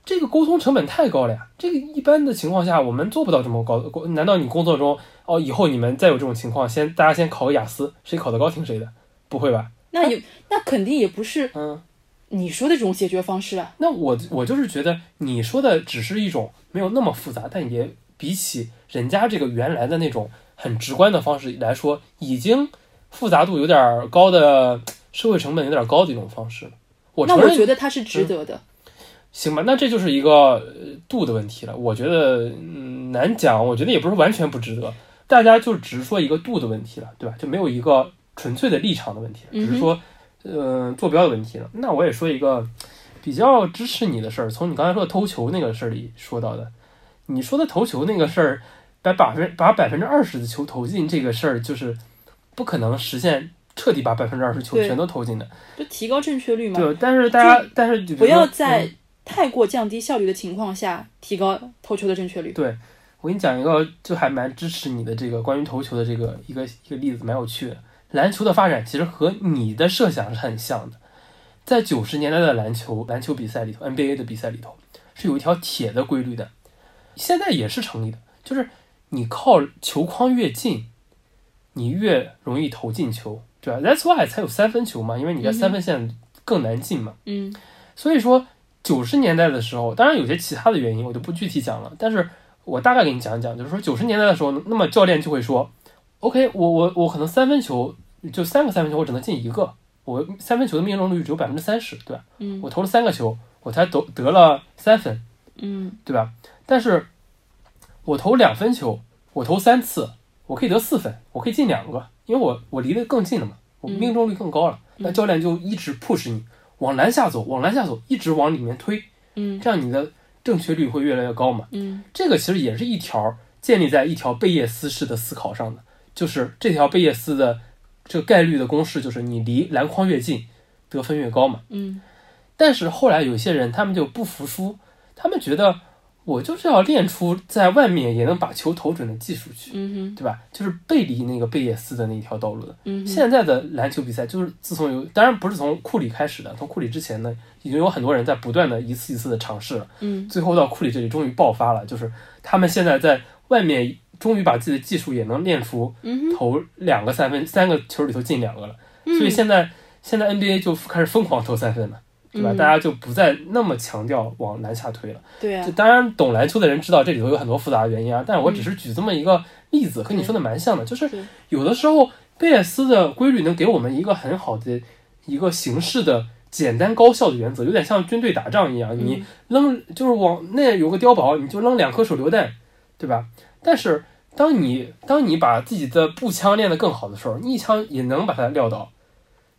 这个沟通成本太高了呀！这个一般的情况下，我们做不到这么高的。难道你工作中哦，以后你们再有这种情况，先大家先考个雅思，谁考得高听谁的？不会吧？那也那肯定也不是嗯，你说的这种解决方式啊。那我我就是觉得你说的只是一种没有那么复杂，但也比起人家这个原来的那种很直观的方式来说，已经复杂度有点儿高的社会成本有点儿高的一种方式了。我那我觉得它是值得的。行吧，那这就是一个呃度的问题了。我觉得嗯难讲，我觉得也不是完全不值得，大家就只是说一个度的问题了，对吧？就没有一个纯粹的立场的问题了，只是说呃坐标的问题了。那我也说一个比较支持你的事儿，从你刚才说的投球那个事儿里说到的，你说的投球那个事儿，把百分把百分之二十的球投进这个事儿，就是不可能实现彻底把百分之二十球全都投进的。就提高正确率嘛，对，但是大家但是就不要在嗯太过降低效率的情况下提高投球的正确率。对，我给你讲一个，就还蛮支持你的这个关于投球的这个一个一个例子，蛮有趣的。篮球的发展其实和你的设想是很像的，在九十年代的篮球篮球比赛里头，NBA 的比赛里头是有一条铁的规律的，现在也是成立的，就是你靠球框越近，你越容易投进球，对吧？That's why 才有三分球嘛，因为你在三分线更难进嘛。嗯所以说，九十年代的时候，当然有些其他的原因，我就不具体讲了。但是我大概给你讲一讲，就是说九十年代的时候，那么教练就会说，OK，我我我可能三分球就三个三分球，我只能进一个，我三分球的命中率只有百分之三十，对吧？嗯我投了三个球，我才得得了三分，嗯对吧？但是我投两分球，我投三次，我可以得四分，我可以进两个，因为我我离得更近了嘛，我嗯命中率更高了。那教练就一直 push 你往篮下走，往篮下走，一直往里面推，嗯这样你的正确率会越来越高嘛。嗯这个其实也是一条建立在一条贝叶斯式的思考上的，就是这条贝叶斯的这个概率的公式，就是你离篮筐越近，得分越高嘛。嗯但是后来有些人他们就不服输，他们觉得我就是要练出在外面也能把球投准的技术去，嗯对吧？就是背离那个贝叶斯的那一条道路的。嗯现在的篮球比赛就是自从有，当然不是从库里开始的，从库里之前呢，已经有很多人在不断的一次一次的尝试了。嗯最后到库里这里终于爆发了，就是他们现在在外面终于把自己的技术也能练出嗯投两个三分，三个球里头进两个了。所以现在现在 NBA 就开始疯狂投三分了，对吧？嗯大家就不再那么强调往篮下推了。对啊就，当然，懂篮球的人知道这里头有很多复杂的原因啊，但我只是举这么一个例子，和你说的蛮像的，就是有的时候贝叶斯的规律能给我们一个很好的一个形式的简单高效的原则，有点像军队打仗一样，你嗯扔就是往那有个碉堡，你就扔两颗手榴弹，对吧？但是当你当你把自己的步枪练得更好的时候，你一枪也能把它撂倒。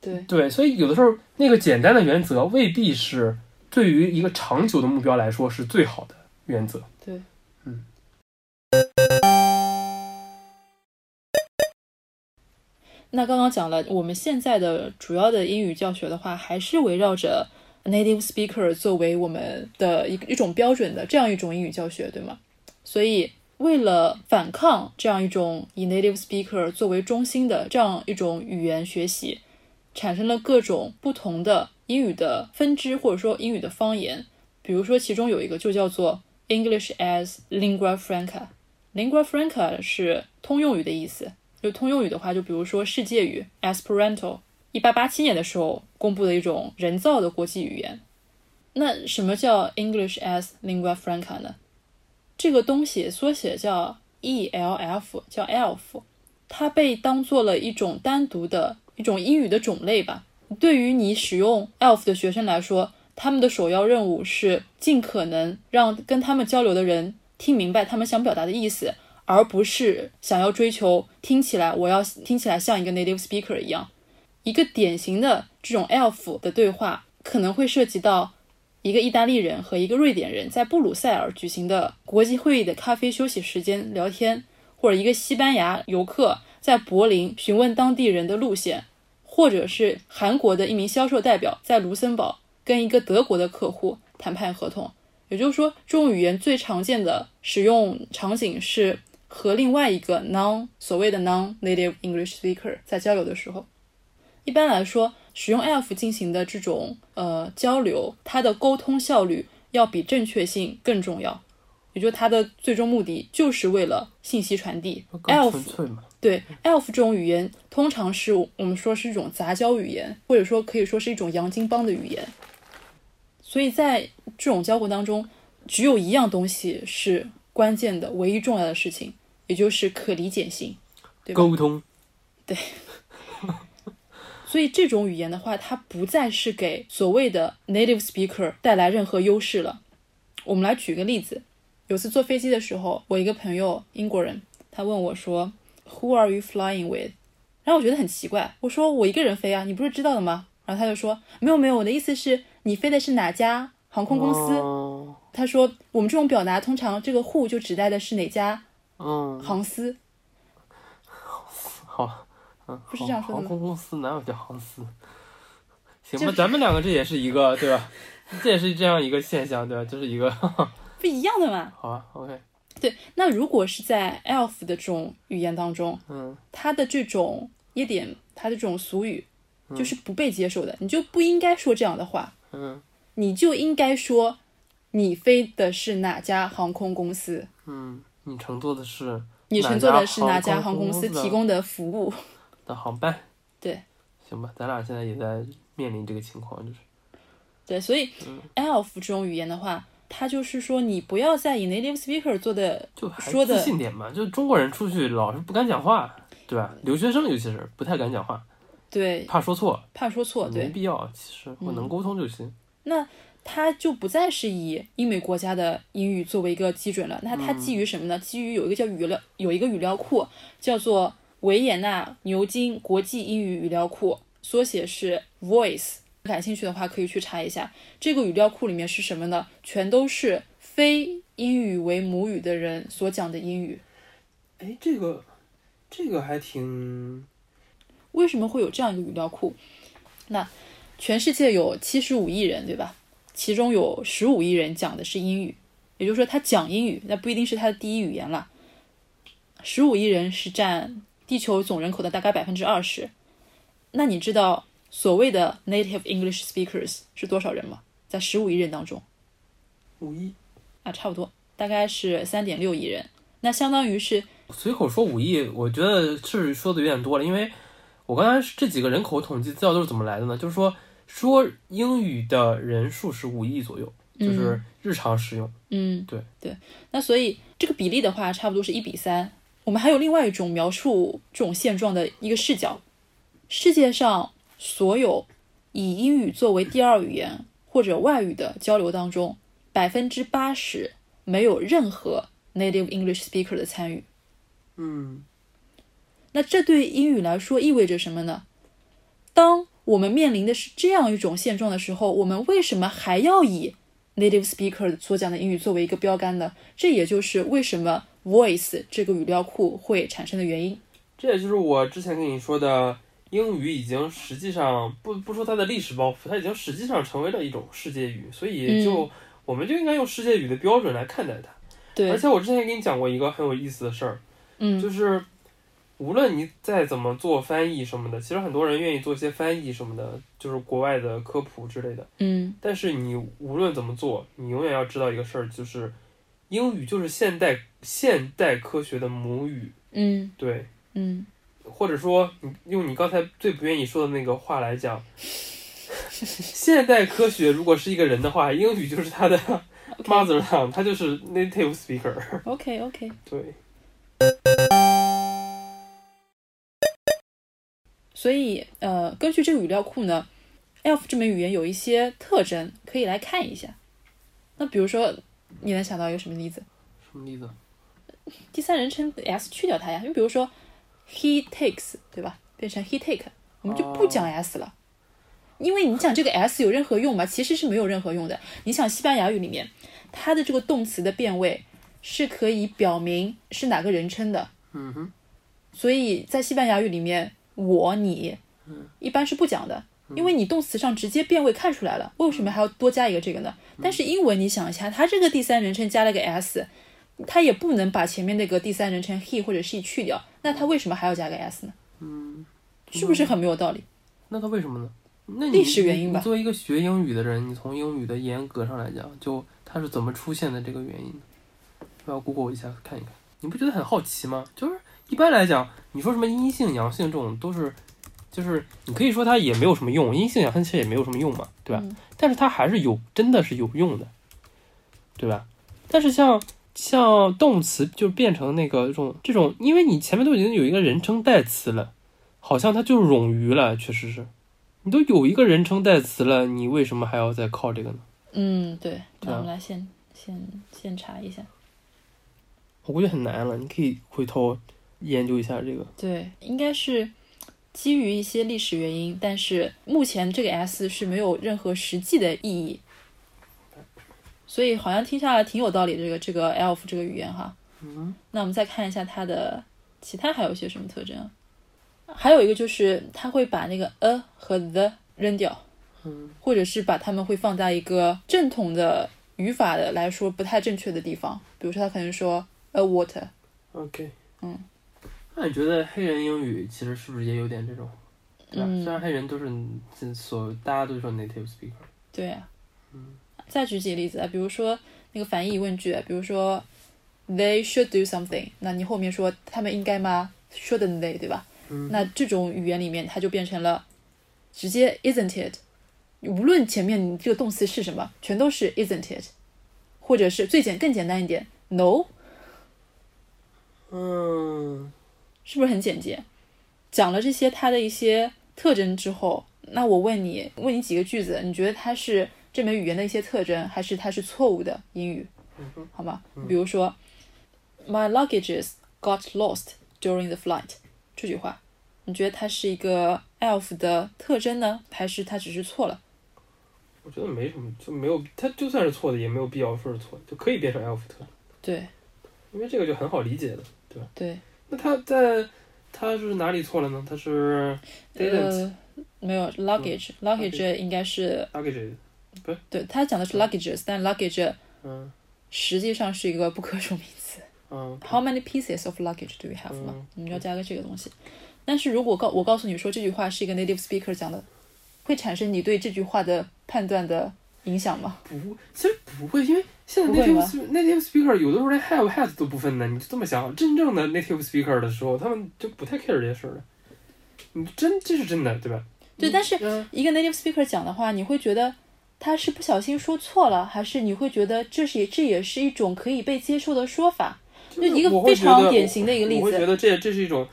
对对，所以有的时候那个简单的原则未必是对于一个长久的目标来说是最好的原则。对，嗯。那刚刚讲了，我们现在的主要的英语教学的话，还是围绕着 native speaker 作为我们的一一种标准的这样一种英语教学，对吗？所以，为了反抗这样一种以 native speaker 作为中心的这样一种语言学习，产生了各种不同的英语的分支，或者说英语的方言。比如说，其中有一个就叫做 English as lingua franca。lingua franca 是通用语的意思。就通用语的话，就比如说世界语 Esperanto，一八八七年的时候公布的一种人造的国际语言。那什么叫 English as lingua franca 呢？这个东西缩写叫 ELF，叫 ELF，它被当做了一种单独的一种英语的种类吧。对于你使用 ELF 的学生来说，他们的首要任务是尽可能让跟他们交流的人听明白他们想表达的意思，而不是想要追求听起来我要听起来像一个 native speaker 一样。一个典型的这种 ELF 的对话可能会涉及到一个意大利人和一个瑞典人在布鲁塞尔举行的国际会议的咖啡休息时间聊天，或者一个西班牙游客在柏林询问当地人的路线，或者是韩国的一名销售代表在卢森堡跟一个德国的客户谈判合同。也就是说，这种语言最常见的使用场景是和另外一个 non 所谓的 non-native English speaker 在交流的时候。一般来说，使用 elf 进行的这种呃交流，它的沟通效率要比正确性更重要。也就是它的最终目的就是为了信息传递。elf。对 elf 这种语言，通常是我们说是一种杂交语言，或者说可以说是一种洋泾浜的语言。所以在这种交互当中，只有一样东西是关键的、唯一重要的事情，也就是可理解性。对吧沟通，对所以这种语言的话，它不再是给所谓的 native speaker 带来任何优势了。我们来举个例子，有次坐飞机的时候，我一个朋友英国人，他问我说，Who are you flying with？然后我觉得很奇怪，我说我一个人飞啊，你不是知道的吗？然后他就说，没有没有，我的意思是你飞的是哪家航空公司？哦他说我们这种表达通常这个 who 就指代的是哪家嗯，航司，好，嗯，不是这样说的吗航空公司哪有叫航司？行吧，咱们两个这也是一个对吧？这也是这样一个现象，对吧？就是一个不一样的嘛。好啊，OK，对，那如果是在 elf 的这种语言当中，嗯它的这种一点，它的这种俗语，就是不被接受的，你就不应该说这样的话，嗯你就应该说你飞的是哪家航空公司，嗯，你乘坐的是你乘坐的是哪家航航空公司提供的服务。的航班？对，行吧，咱俩现在也在面临这个情况，就是对，所以嗯 elf 这种语言的话，它就是说你不要再以 native speaker 做的就还说的自信点嘛，就中国人出去老是不敢讲话，对吧？留学生尤其是不太敢讲话，对，怕说错，怕说错，对没，必要，其实我能沟通就行。那他就不再是以英美国家的英语作为一个基准了。那他基于什么呢？基于有一个叫语料，有一个语料库叫做维也纳牛津国际英语语料库，缩写是 Voice。感兴趣的话可以去查一下。这个语料库里面是什么呢？全都是非英语为母语的人所讲的英语。哎，这个这个还挺为什么会有这样一个语料库？那全世界有七十五亿人，对吧？其中有十五亿人讲的是英语，也就是说他讲英语，那不一定是他的第一语言了。十五亿人是占地球总人口的大概百分之二十。那你知道所谓的 native English speakers 是多少人吗？在十五亿人当中五亿，啊，差不多，大概是三点六亿人。那相当于是随口说五亿，我觉得是说的有点多了，因为我刚才这几个人口统计资料都是怎么来的呢？就是说说英语的人数是五亿左右，就是日常使用。嗯，对对，那所以这个比例的话，差不多是一比三。我们还有另外一种描述这种现状的一个视角：世界上所有以英语作为第二语言或者外语的交流当中，百分之八十没有任何 native English speaker 的参与。嗯，那这对英语来说意味着什么呢？当我们面临的是这样一种现状的时候，我们为什么还要以 native speaker 所讲的英语作为一个标杆呢？这也就是为什么 Voice 这个语料库会产生的原因。这也就是我之前跟你说的，英语已经实际上不不说它的历史包袱，它已经实际上成为了一种世界语，所以就、我们就应该用世界语的标准来看待它。对而，且我之前也给你讲过一个很有意思的事儿，嗯，就是无论你再怎么做翻译什么的，其实很多人愿意做一些翻译什么的，就是国外的科普之类的。嗯但是你无论怎么做，你永远要知道一个事儿，就是英语就是现代现代科学的母语。嗯对，嗯，或者说你用你刚才最不愿意说的那个话来讲，现代科学如果是一个人的话，英语就是他的 mother tongue，他就是 native speaker。OK OK，对，所以呃，根据这个语料库呢，elf 这门语言有一些特征可以来看一下。那比如说，你能想到一个什么例子？什么例子？第三人称 s 去掉它呀，你比如说 he takes，对吧？变成 he take，我们就不讲 s 了，因为你讲这个 s 有任何用吗？其实是没有任何用的。你想西班牙语里面，它的这个动词的变位是可以表明是哪个人称的。嗯哼，所以在西班牙语里面，我、你，一般是不讲的，因为你动词上直接变位看出来了，为什么还要多加一个这个呢？但是英文你想一下，它这个第三人称加了个 s，它也不能把前面那个第三人称 he 或者 she 去掉，那他为什么还要加个 s 呢？嗯，是不是很没有道理？那他为什么呢？那你历史原因吧你作为一个学英语的人，你从英语的严格上来讲，就它是怎么出现的这个原因呢？我要 Google 一下看一看，你不觉得很好奇吗？就是一般来讲，你说什么阴性、阳性这种都是，就是你可以说它也没有什么用，阴性、阳性其实也没有什么用嘛，对吧？嗯但是它还是有，真的是有用的，对吧？但是像像动词就变成那个这种这种，因为你前面都已经有一个人称代词了，好像它就冗余了，确实是。你都有一个人称代词了，你为什么还要再靠这个呢？嗯，对，那我们来现现现查一下。我估计很难了，你可以回头研究一下这个。对，应该是基于一些历史原因，但是目前这个 s 是没有任何实际的意义，所以好像听下来挺有道理的。这个这个 elf 这个语言哈，嗯，那我们再看一下它的其他还有一些什么特征啊？还有一个就是它会把那个 a 和 the 扔掉，嗯，或者是把它们会放在一个正统的语法的来说不太正确的地方，比如说他可能说 a water，OK，嗯，那你觉得黑人英语其实是不是也有点这种？对吧？嗯。虽然黑人都是所大家都说 native speaker，对啊，再举几个例子啊，比如说那个反义疑问句，比如说 they should do something，那你后面说他们应该吗？shouldn't they，对吧？嗯那这种语言里面，它就变成了直接 isn't it，无论前面你这个动词是什么，全都是 isn't it，或者是最简更简单一点，no，嗯，是不是很简洁？讲了这些它的一些特征之后，那我问你，问你几个句子，你觉得它是这门语言的一些特征，还是它是错误的英语？好吗？比如说，My luggages got lost during the flight 这句话，你觉得它是一个 elf 的特征呢，还是它只是错了？我觉得没什么，就没有它就算是错的，也没有必要说是错的，就可以变成 elf 特，对因为这个就很好理解的。对吧？对，那它在它是哪里错了呢？它是 didn't 呃，没有 luggage，luggage 应该是 luggage，对，他讲的是 luggages，但 luggage 嗯实际上是一个不可数名词。嗯 How many pieces of luggage do we have 嘛嗯？我们要加个这个东西。但是如果告我告诉你说这句话是一个 native speaker 讲的，会产生你对这句话的判断的影响吗？不，其实不会，因为现在 native native speaker 有的时候连 have has 都不分的，你就这么想，真正的 native speaker 的时候，他们就不太 care 这些事儿了。你真这是真的，对吧？对，但是嗯一个 native speaker 讲的话，你会觉得他是不小心说错了，还是你会觉得这是这也是一种可以被接受的说法？就一个非常典型的一个例子我会觉。得这这是一种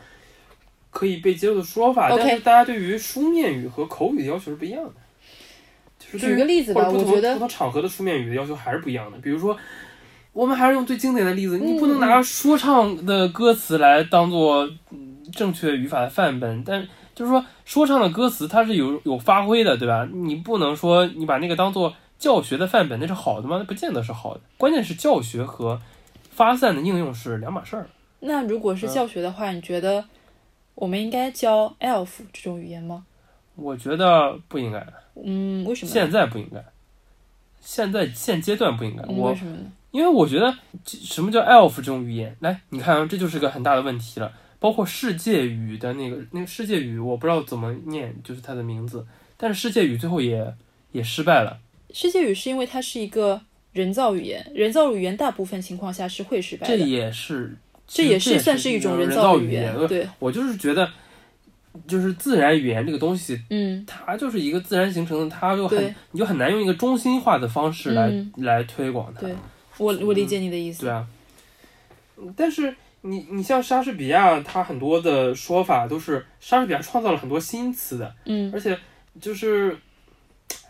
可以被接受的说法但是大家对于书面语和口语的要求是不一样的。就是举个例子吧我觉得不同场合的书面语的要求还是不一样的。比如说，我们还是用最经典的例子，你不嗯能拿说唱的歌词来当做嗯正确语法的范本，但就是说说唱的歌词它是有有发挥的，对吧？你不能说你把那个当做教学的范本，那是好的吗？那不见得是好的。关键是教学和发散的应用是两码事儿。那如果是教学的话，你觉得我们应该教 elf 这种语言吗？我觉得不应该，嗯，为什么？现在不应该，现在现阶段不应该。嗯，我为什么呢？因为我觉得什么叫 elf 这种语言，来，你看啊，这就是个很大的问题了。包括世界语的那个那个世界语，我不知道怎么念，就是它的名字，但是世界语最后也也失败了。世界语是因为它是一个人造语言，人造语言大部分情况下是会失败的这。也是，这也是算是一种人造语言。对，我就是觉得，就是自然语言这个东西，嗯，它就是一个自然形成的，它就很你就很难用一个中心化的方式来、嗯来推广它。对我我理解你的意思。对啊，嗯但是你你像莎士比亚，他很多的说法都是莎士比亚创造了很多新词的，嗯而且就是，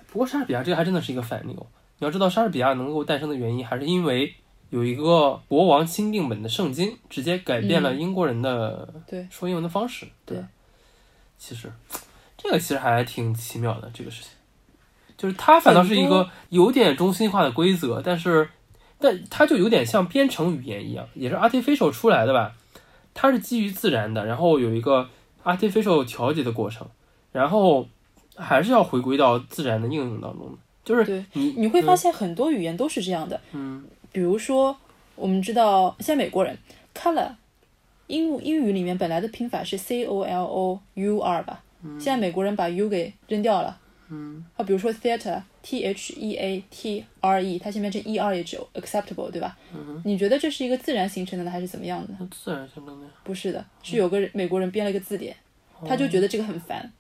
不过莎士比亚这个还真的是一个反例哦。你要知道，莎士比亚能够诞生的原因，还是因为有一个国王钦定本的圣经，直接改变了嗯英国人的对说英文的方式。对吧其实这个其实还挺奇妙的，这个事情，就是它反倒是一个有点中心化的规则，但是但它就有点像编程语言一样，也是 artificial 出来的吧。它是基于自然的，然后有一个 artificial 调节的过程，然后还是要回归到自然的应用当中的。就是对你你会发现很多语言都是这样的。嗯，比如说，我们知道像美国人 color，英英语里面本来的拼法是 c o l o u r 吧，现在美国人把 u 给扔掉了。嗯，啊，比如说 theater t h e a t r e，它前面这 e r 也只有 acceptable，对吧？嗯你觉得这是一个自然形成的呢，还是怎么样的？那自然形成的呀。不是的，是有个人美国人编了一个字典，他就觉得这个很烦。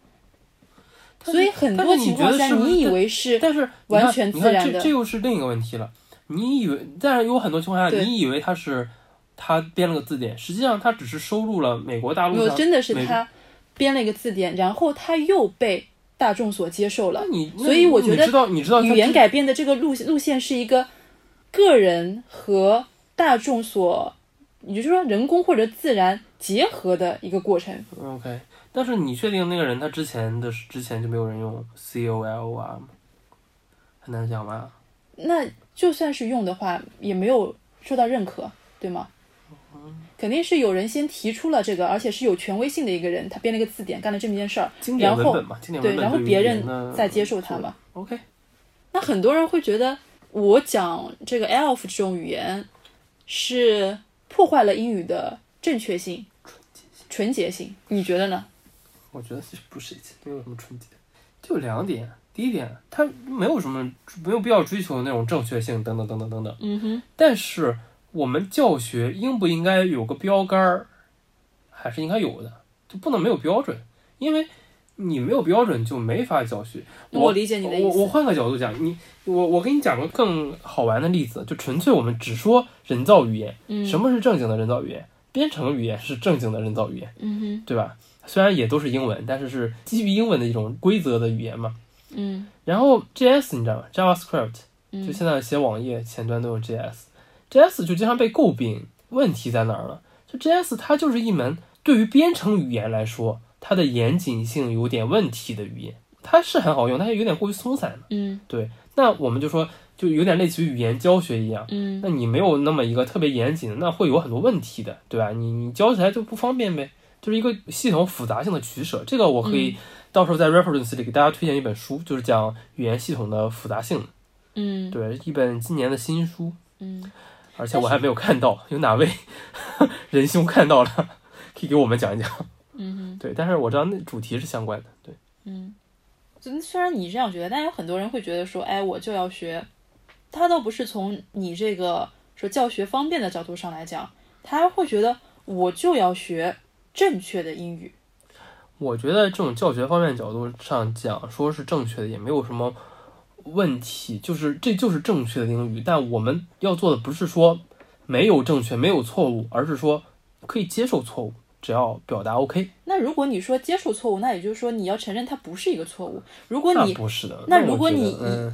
所以很多情况下，你以为是但是完全自然的这这又是另一个问题了。你以为，但是有很多情况下，你以为他是他编了个字典，实际上他只是收录了美国大陆有真的是美他编了一个字典，然后他又被大众所接受了那。你所以我觉得你知道你知道语言改变的这个路路线是一个个人和大众所，也就是说人工或者自然结合的一个过程。OK，但是你确定那个人他之前的之前就没有人用 C O L O R 吗？很难讲吧？那就算是用的话，也没有受到认可，对吗？肯定是有人先提出了这个，而且是有权威性的一个人，他编了一个字典，干了这么一件事儿，然后对，然后别人再接受他嘛。OK，那很多人会觉得，我讲这个 elf 这种语言是破坏了英语的正确性、纯洁性，你觉得呢？我觉得其实不是一起，没有什么纯洁，就两点。第一点，它没有什么没有必要追求那种正确性等等等等等等。嗯哼，但是我们教学应不应该有个标杆儿，还是应该有的，就不能没有标准，因为你没有标准就没法教学。我理解你的意思我我换个角度讲，你我我给你讲个更好玩的例子，就纯粹我们只说人造语言，嗯，什么是正经的人造语言？编程语言是正经的人造语言，嗯哼，对吧？虽然也都是英文，但是是基于英文的一种规则的语言嘛。嗯然后 JS 你知道吗？JavaScript 嗯就现在写网页前端都用 JS，JS 就经常被诟病。问题在哪儿呢？就 JS 它就是一门对于编程语言来说，它的严谨性有点问题的语言。它是很好用，但是有点过于松散嗯，对那我们就说，就有点类似于语言教学一样。嗯那你没有那么一个特别严谨的，那会有很多问题的，对吧？你你教起来就不方便呗，就是一个系统复杂性的取舍。这个我可以到时候在 reference 里给大家推荐一本书，就是讲语言系统的复杂性的。嗯对，一本今年的新书，嗯，而且我还没有看到，有哪位 仁兄看到了，可以给我们讲一讲。嗯哼。对，但是我知道那主题是相关的。对，嗯，就虽然你这样觉得，但有很多人会觉得说，哎，我就要学。他倒不是从你这个说教学方便的角度上来讲，他会觉得我就要学正确的英语。我觉得这种教学方面角度上讲，说是正确的也没有什么问题，就是这就是正确的英语。但我们要做的不是说没有正确、没有错误，而是说可以接受错误，只要表达 OK。那如果你说接受错误，那也就是说你要承认它不是一个错误。如果你不是的。那如果你嗯，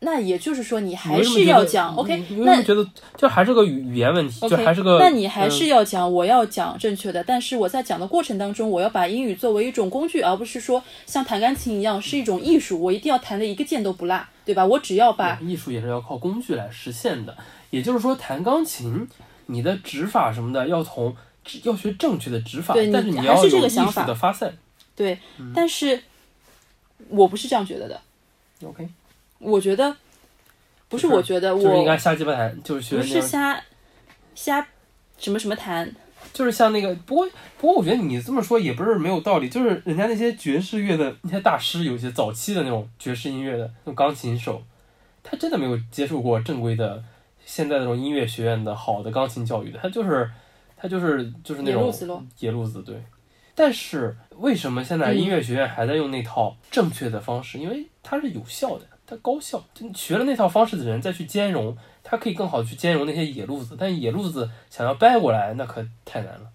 那也就是说你你还是要讲 OK，那么觉得就还是个语语言问题，就还是个？那你还嗯是要讲，我要讲正确的，但是我在讲的过程当中，我要把英语作为一种工具，而不是说像弹钢琴一样是一种艺术，我一定要弹的一个键都不落，对吧？我只要把艺术也是要靠工具来实现的。也就是说，弹钢琴，你的指法什么的要从要学正确的指法，对但是你还是这要有艺术个想法的发散。对，嗯但是我不是这样觉得的，OK，我觉得不是，我觉得就是应该瞎鸡巴弹，就是学不是瞎瞎什么什么弹，就是像那个。不过不过，我觉得你这么说也不是没有道理。就是人家那些爵士乐的那些大师，有些早期的那种爵士音乐的那种钢琴手，他真的没有接受过正规的现在那种音乐学院的好的钢琴教育的，他就是他就是就是那种野路子咯野路子，对。但是为什么现在音乐学院还在用那套正确的方式？因为它是有效的，它高效。就学了那套方式的人再去兼容，他可以更好去兼容那些野路子。但野路子想要掰过来，那可太难了。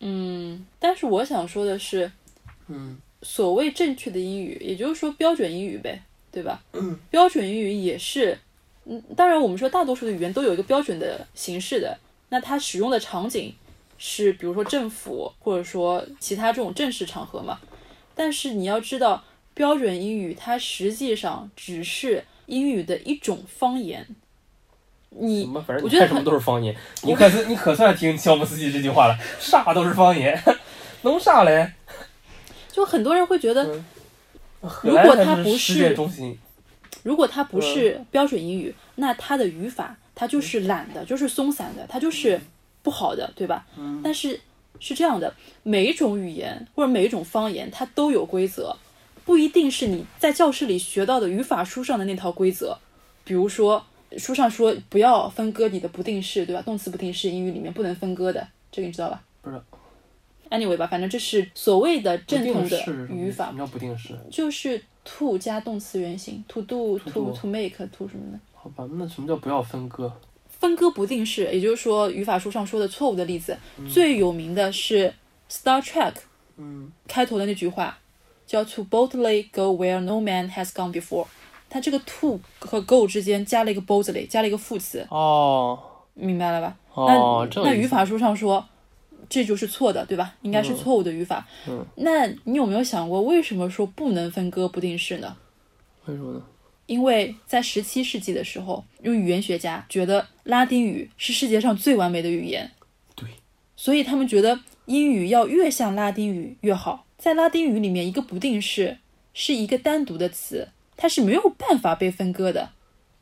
嗯，但是我想说的是，嗯所谓正确的英语，也就是说标准英语呗，对吧？标准英语也是，嗯，当然我们说大多数的语言都有一个标准的形式的，那它使用的场景是比如说政府或者说其他这种正式场合嘛。但是你要知道，标准英语它实际上只是英语的一种方言。你反正我觉得什么都是方言，你可是你可算听乔姆斯基这句话了，啥都是方言，弄啥嘞？就很多人会觉得，嗯如果它不是如果它不嗯是标准英语，那它的语法它就是懒的，就是松散的，它就是不好的，对吧？嗯但是是这样的，每一种语言或者每一种方言，它都有规则，不一定是你在教室里学到的语法书上的那套规则。比如说，书上说不要分割你的不定式，对吧？动词不定式英语里面不能分割的，这个你知道吧？不知道 Anyway 吧，反正这是所谓的正统的语法什，么叫不定式？就是 to 加动词原形，to do To to make to 什么的。好吧，那什么叫不要分割？分割不定式，也就是说语法书上说的错误的例子，最有名的是 Star Trek 嗯，开头的那句话，叫 To boldly go where no man has gone before。它这个 to 和 go 之间加了一个 boldly，加了一个副词，哦明白了吧？哦，那那语法书上说这就是错的，对吧？应该是错误的语法。嗯那你有没有想过，为什么说不能分割不定式呢？为什么呢？因为在十七世纪的时候，有语言学家觉得拉丁语是世界上最完美的语言，对，所以他们觉得英语要越像拉丁语越好。在拉丁语里面，一个不定式是一个单独的词，它是没有办法被分割的。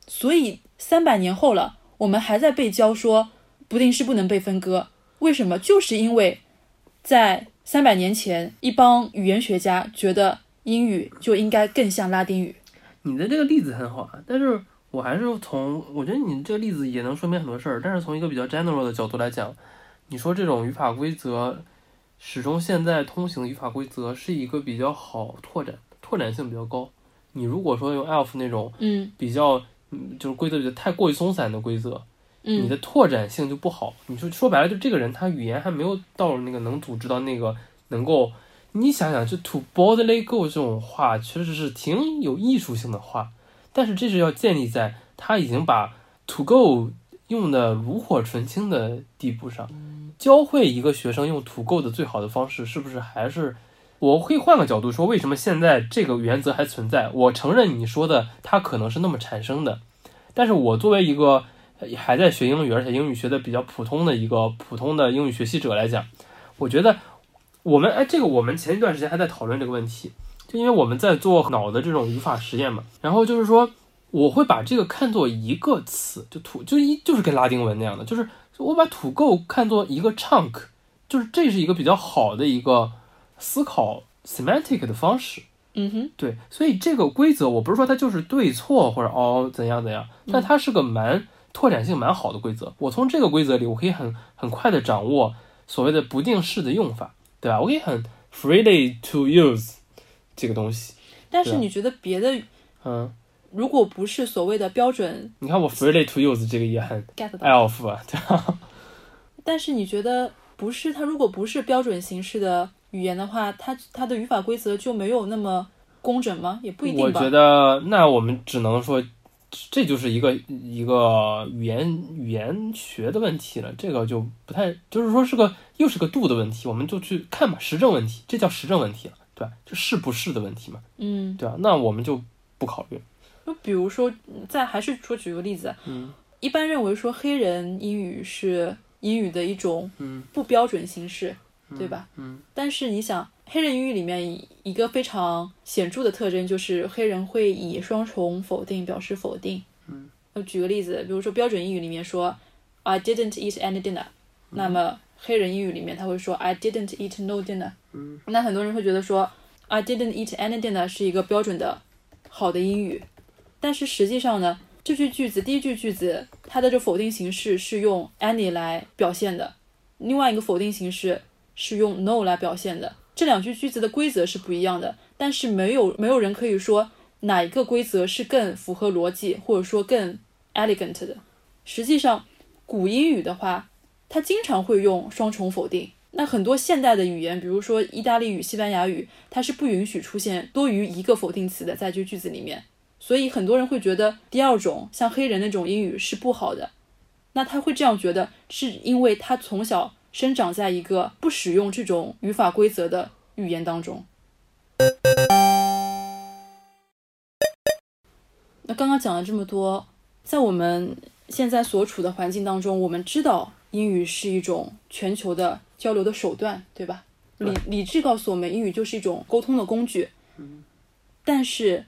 所以三百年后了，我们还在被教说不定式不能被分割。为什么？就是因为在三百年前，一帮语言学家觉得英语就应该更像拉丁语。你的这个例子很好啊，但是我还是从我觉得你这个例子也能说明很多事儿，但是从一个比较 general 的角度来讲，你说这种语法规则始终现在通行的语法规则是一个比较好拓展、拓展性比较高。你如果说用 elf 那种嗯比较嗯就是规则比较太过于松散的规则，你嗯的拓展性就不好。你说说白了，就这个人他语言还没有到那个能组织到那个能够，你想想，就 to boldly go 这种话确实是挺有艺术性的话，但是这是要建立在他已经把 to go 用的炉火纯青的地步上。教会一个学生用 to go 的最好的方式，是不是还是？我会换个角度说，为什么现在这个原则还存在？我承认你说的它可能是那么产生的，但是我作为一个还在学英语，而且英语学的比较普通的一个普通的英语学习者来讲，我觉得我们哎，这个我们前一段时间还在讨论这个问题，就因为我们在做脑的这种语法实验嘛，然后就是说我会把这个看作一个词，就土就一就是跟拉丁文那样的，就是我把土够看作一个 chunk，就是这是一个比较好的一个思考 semantic 的方式。嗯哼，对，所以这个规则我不是说它就是对错或者哦怎样怎样，但它是个蛮拓展性蛮好的规则。我从这个规则里，我可以很很快的掌握所谓的不定式的用法，对吧？我可以很 freely to use 这个东西。但是你觉得别的嗯，如果不是所谓的标准你看我 freely to use 这个也很 get 到，elf 啊，对吧？但是你觉得不是它如果不是标准形式的语言的话，它它的语法规则就没有那么工整吗？也不一定吧。我觉得那我们只能说，这就是一个一个语言语言学的问题了。这个就不太，就是说是个又是个度的问题，我们就去看吧，实证问题，这叫实证问题了，对吧？就是不是的问题嘛，嗯，对吧？那我们就不考虑了。就比如说，再还是说举个例子，嗯一般认为说黑人英语是英语的一种嗯不标准形式，对吧？嗯但是你想，黑人英语里面一个非常显著的特征就是黑人会以双重否定表示否定。嗯，呃，举个例子，比如说标准英语里面说 I didn't eat any dinner，、那么黑人英语里面他会说 I didn't eat no dinner。嗯，那很多人会觉得说 I didn't eat any dinner 是一个标准的好的英语，但是实际上呢，这句句子第一句句子它的这否定形式是用 any 来表现的，另外一个否定形式是用 no 来表现的。这两句句子的规则是不一样的，但是没有没有人可以说哪一个规则是更符合逻辑，或者说更 elegant 的。实际上，古英语的话，它经常会用双重否定。那很多现代的语言，比如说意大利语、西班牙语，它是不允许出现多于一个否定词的在这句子里面。所以很多人会觉得第二种像黑人那种英语是不好的。那他会这样觉得，是因为他从小生长在一个不使用这种语法规则的语言当中。那刚刚讲了这么多，在我们现在所处的环境当中，我们知道英语是一种全球的交流的手段，对吧？理理智告诉我们，英语就是一种沟通的工具。但是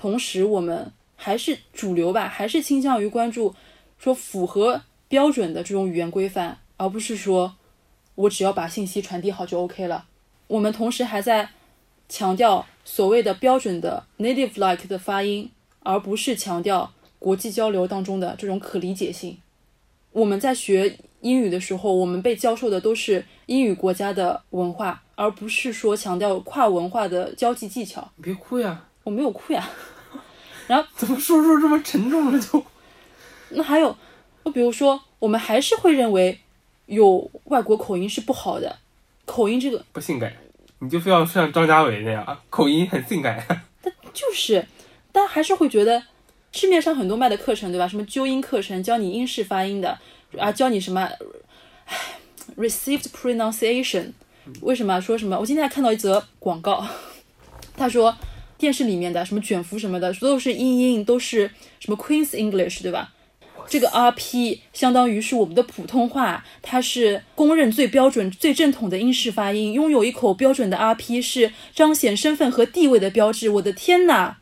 同时，我们还是主流吧，还是倾向于关注说符合标准的这种语言规范，而不是说我只要把信息传递好就 OK 了。我们同时还在强调所谓的标准的 native like 的发音，而不是强调国际交流当中的这种可理解性。我们在学英语的时候，我们被教授的都是英语国家的文化，而不是说强调跨文化的交际技巧。别哭呀，我没有哭呀。然后怎么说说这么沉重了就？那还有，就比如说，我们还是会认为有外国口音是不好的，口音这个不性感，你就非要像张家伟那样，口音很性感。就是，但还是会觉得市面上很多卖的课程，对吧？什么纠音课程，教你英式发音的，啊，教你什么唉 received pronunciation，为什么说什么？我今天还看到一则广告，他说电视里面的什么卷福什么的，都是英音，都是什么 Queen's English，对吧？这个 RP 相当于是我们的普通话，它是公认最标准、最正统的英式发音。拥有一口标准的 RP 是彰显身份和地位的标志。我的天哪！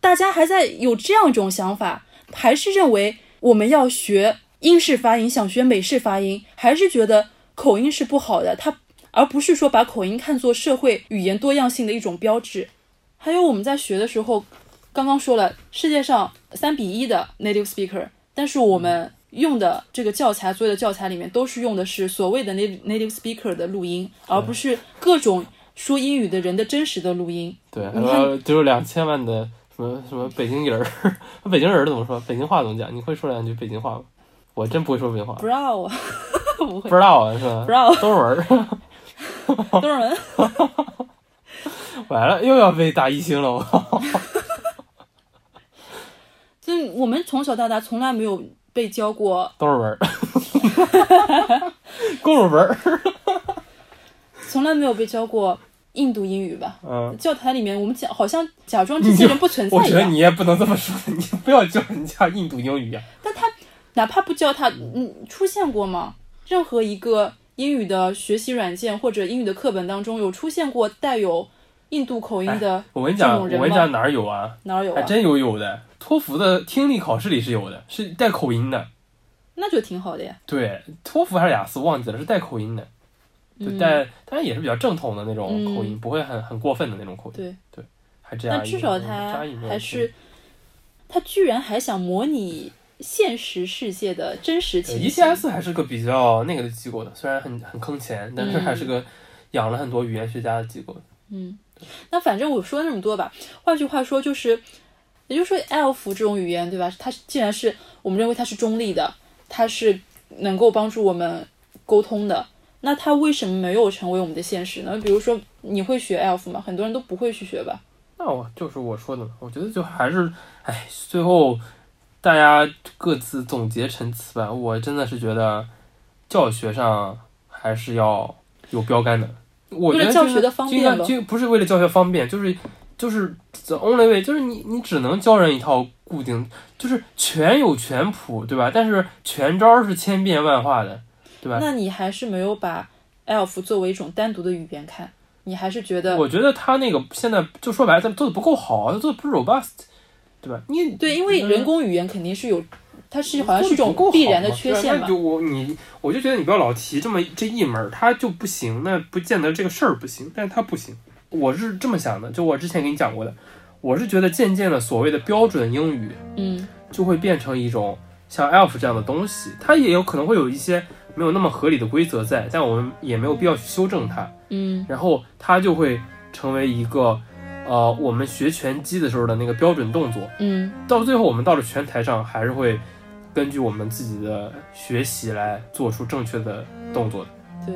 大家还在有这样一种想法，还是认为我们要学英式发音，想学美式发音，还是觉得口音是不好的，它而不是说把口音看作社会语言多样性的一种标志。还有我们在学的时候，刚刚说了，世界上三比一的 native speaker，但是我们用的这个教材，所有的教材里面都是用的是所谓的 native native speaker 的录音，而不是各种说英语的人的真实的录音。对，你看呃，就是两千万的什么什么北京人儿，北京人怎么说？北京话怎么讲？你会说两句北京话吗？我真不会说北京话，不知道啊，不会不，知道啊，是吧不？知道，都是文儿，多少人？完了又要被打一星了，我靠！就我们从小到大从来没有被教过，都是文儿，公主文儿，从来没有被教过印度英语吧？嗯。教材里面我们讲，好像假装这些人不存在我觉得。你也不能这么说，你不要教人家印度英语呀、但他哪怕不教他，嗯，出现过吗？任何一个英语的学习软件或者英语的课本当中有出现过带有印度口音的我跟你讲，我跟你讲哪儿有啊？哪儿有啊？还真有有的，托福的听力考试里是有的，是带口音的。那就挺好的呀。对，托福还是雅思忘记了，是带口音的，就嗯，带，当然也是比较正统的那种嗯口音，不会很很过分的那种口音。对对，还这样至少嗯他还是，他居然还想模拟现实世界的真实呃情形。ECS 还是个比较那个的机构的，虽然很很坑钱，但是还是个养了很多语言学家的机构。嗯，那反正我说那么多吧，换句话说就是，也就是说，ELF 这种语言，对吧？它既然是我们认为它是中立的，它是能够帮助我们沟通的，那它为什么没有成为我们的现实呢？比如说，你会学 ELF 吗？很多人都不会去学吧？那我就是我说的，我觉得就还是，哎，最后大家各自总结陈词吧。我真的是觉得教学上还是要有标杆的。我觉得就为了教学的方就便就不是为了教学方便，就是就是 the only way，就是你你只能教人一套固定，就是全有全谱，对吧？但是全招是千变万化的，对吧？那你还是没有把 ELF 作为一种单独的语言看，你还是觉得我觉得他那个现在就说白了，他做的不够好，他做的不是 robust，对吧？你对，因为嗯人工语言肯定是有，它是好像是一种必然的缺陷嘛那就。我你我就觉得你不要老提这么这一门儿，它就不行，那不见得这个事儿不行，但是它不行。我是这么想的，就我之前给你讲过的，我是觉得渐渐的所谓的标准英语嗯就会变成一种像 ELF 这样的东西，它也有可能会有一些没有那么合理的规则在，但我们也没有必要去修正它。嗯然后它就会成为一个，呃，我们学拳击的时候的那个标准动作。嗯到最后，我们到了拳台上，还是会根据我们自己的学习来做出正确的动作的。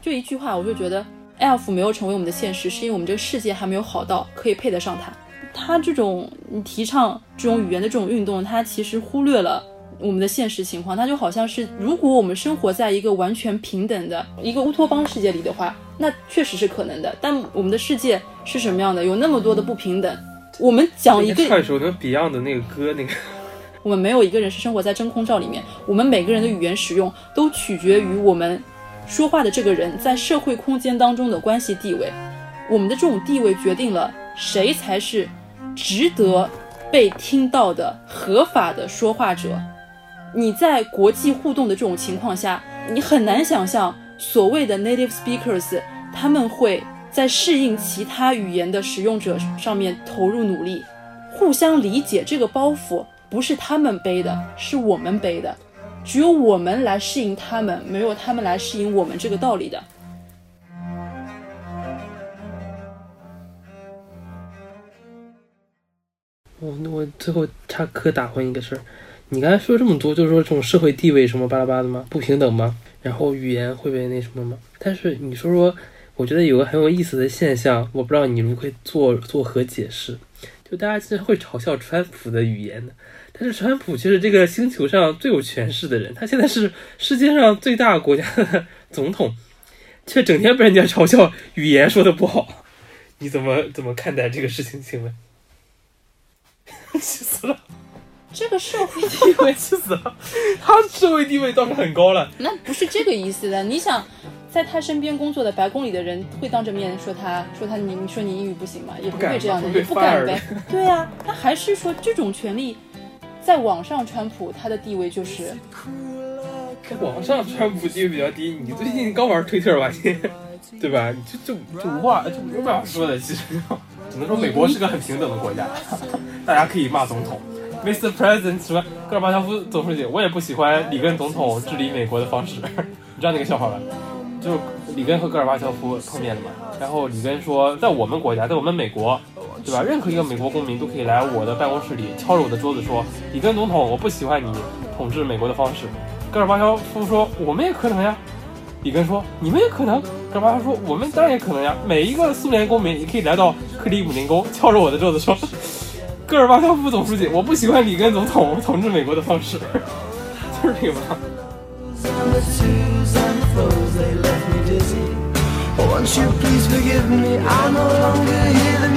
就一句话，我就觉得 ELF 没有成为我们的现实，是因为我们这个世界还没有好到可以配得上它。它这种你提倡这种语言的这种运动，它其实忽略了我们的现实情况。它就好像是，如果我们生活在一个完全平等的一个乌托邦世界里的话，那确实是可能的。但我们的世界是什么样的？有那么多的不平等。我们讲一个唱一首那 Beyond 的那个歌，那个我们没有一个人是生活在真空罩里面，我们每个人的语言使用都取决于我们说话的这个人在社会空间当中的关系地位。我们的这种地位决定了谁才是值得被听到的合法的说话者。你在国际互动的这种情况下，你很难想象所谓的 native speakers 他们会在适应其他语言的使用者上面投入努力，互相理解这个包袱不是他们背的，是我们背的。只有我们来适应他们，没有他们来适应我们这个道理的。我我最后插科打诨一个事儿，你刚才说这么多，就是说这种社会地位什么巴拉巴的吗？不平等吗？然后语言会被那什么吗？但是你说说，我觉得有个很有意思的现象，我不知道你如何做做何解释。就大家其实会嘲笑川普的语言的，但是川普却是这个星球上最有权势的人，他现在是世界上最大国家的总统，却整天被人家嘲笑语言说的不好。你怎么怎么看待这个事情？请问？气死了！这个社会地位，气死了！他社会地位倒是很高了。那不是这个意思的。你想，在他身边工作的白宫里的人会当着面说他，说他你你说你英语不行吗？也不会这样的，不敢也不敢呗。对啊，他还是说这种权利，在网上，川普他的地位就是在网上川普地位比较低，你最近刚玩推特吧？你对吧？你就就就无话就没有办法说的，其实 只能说美国是个很平等的国家，大家可以骂总统，Mr. President 什么戈尔巴乔夫总书记，我也不喜欢里根总统治理美国的方式，你知道那个笑话吧？就是里根和戈尔巴乔夫碰面了嘛，然后里根说，在我们国家，在我们美国。对吧？任何一个美国公民都可以来我的办公室里敲着我的桌子说：“里根总统，我不喜欢你统治美国的方式。”戈尔巴乔夫说：“我们也可能呀。”里根说：“你们也可能。”戈尔巴乔夫说：“我们当然也可能呀。每一个苏联公民也可以来到克里姆林宫，敲着我的桌子说：‘ 戈尔巴乔夫总书记，我不喜欢里根总统统治美国的方式。’就是这个嘛。Won't you please forgive me? I'm no longer hear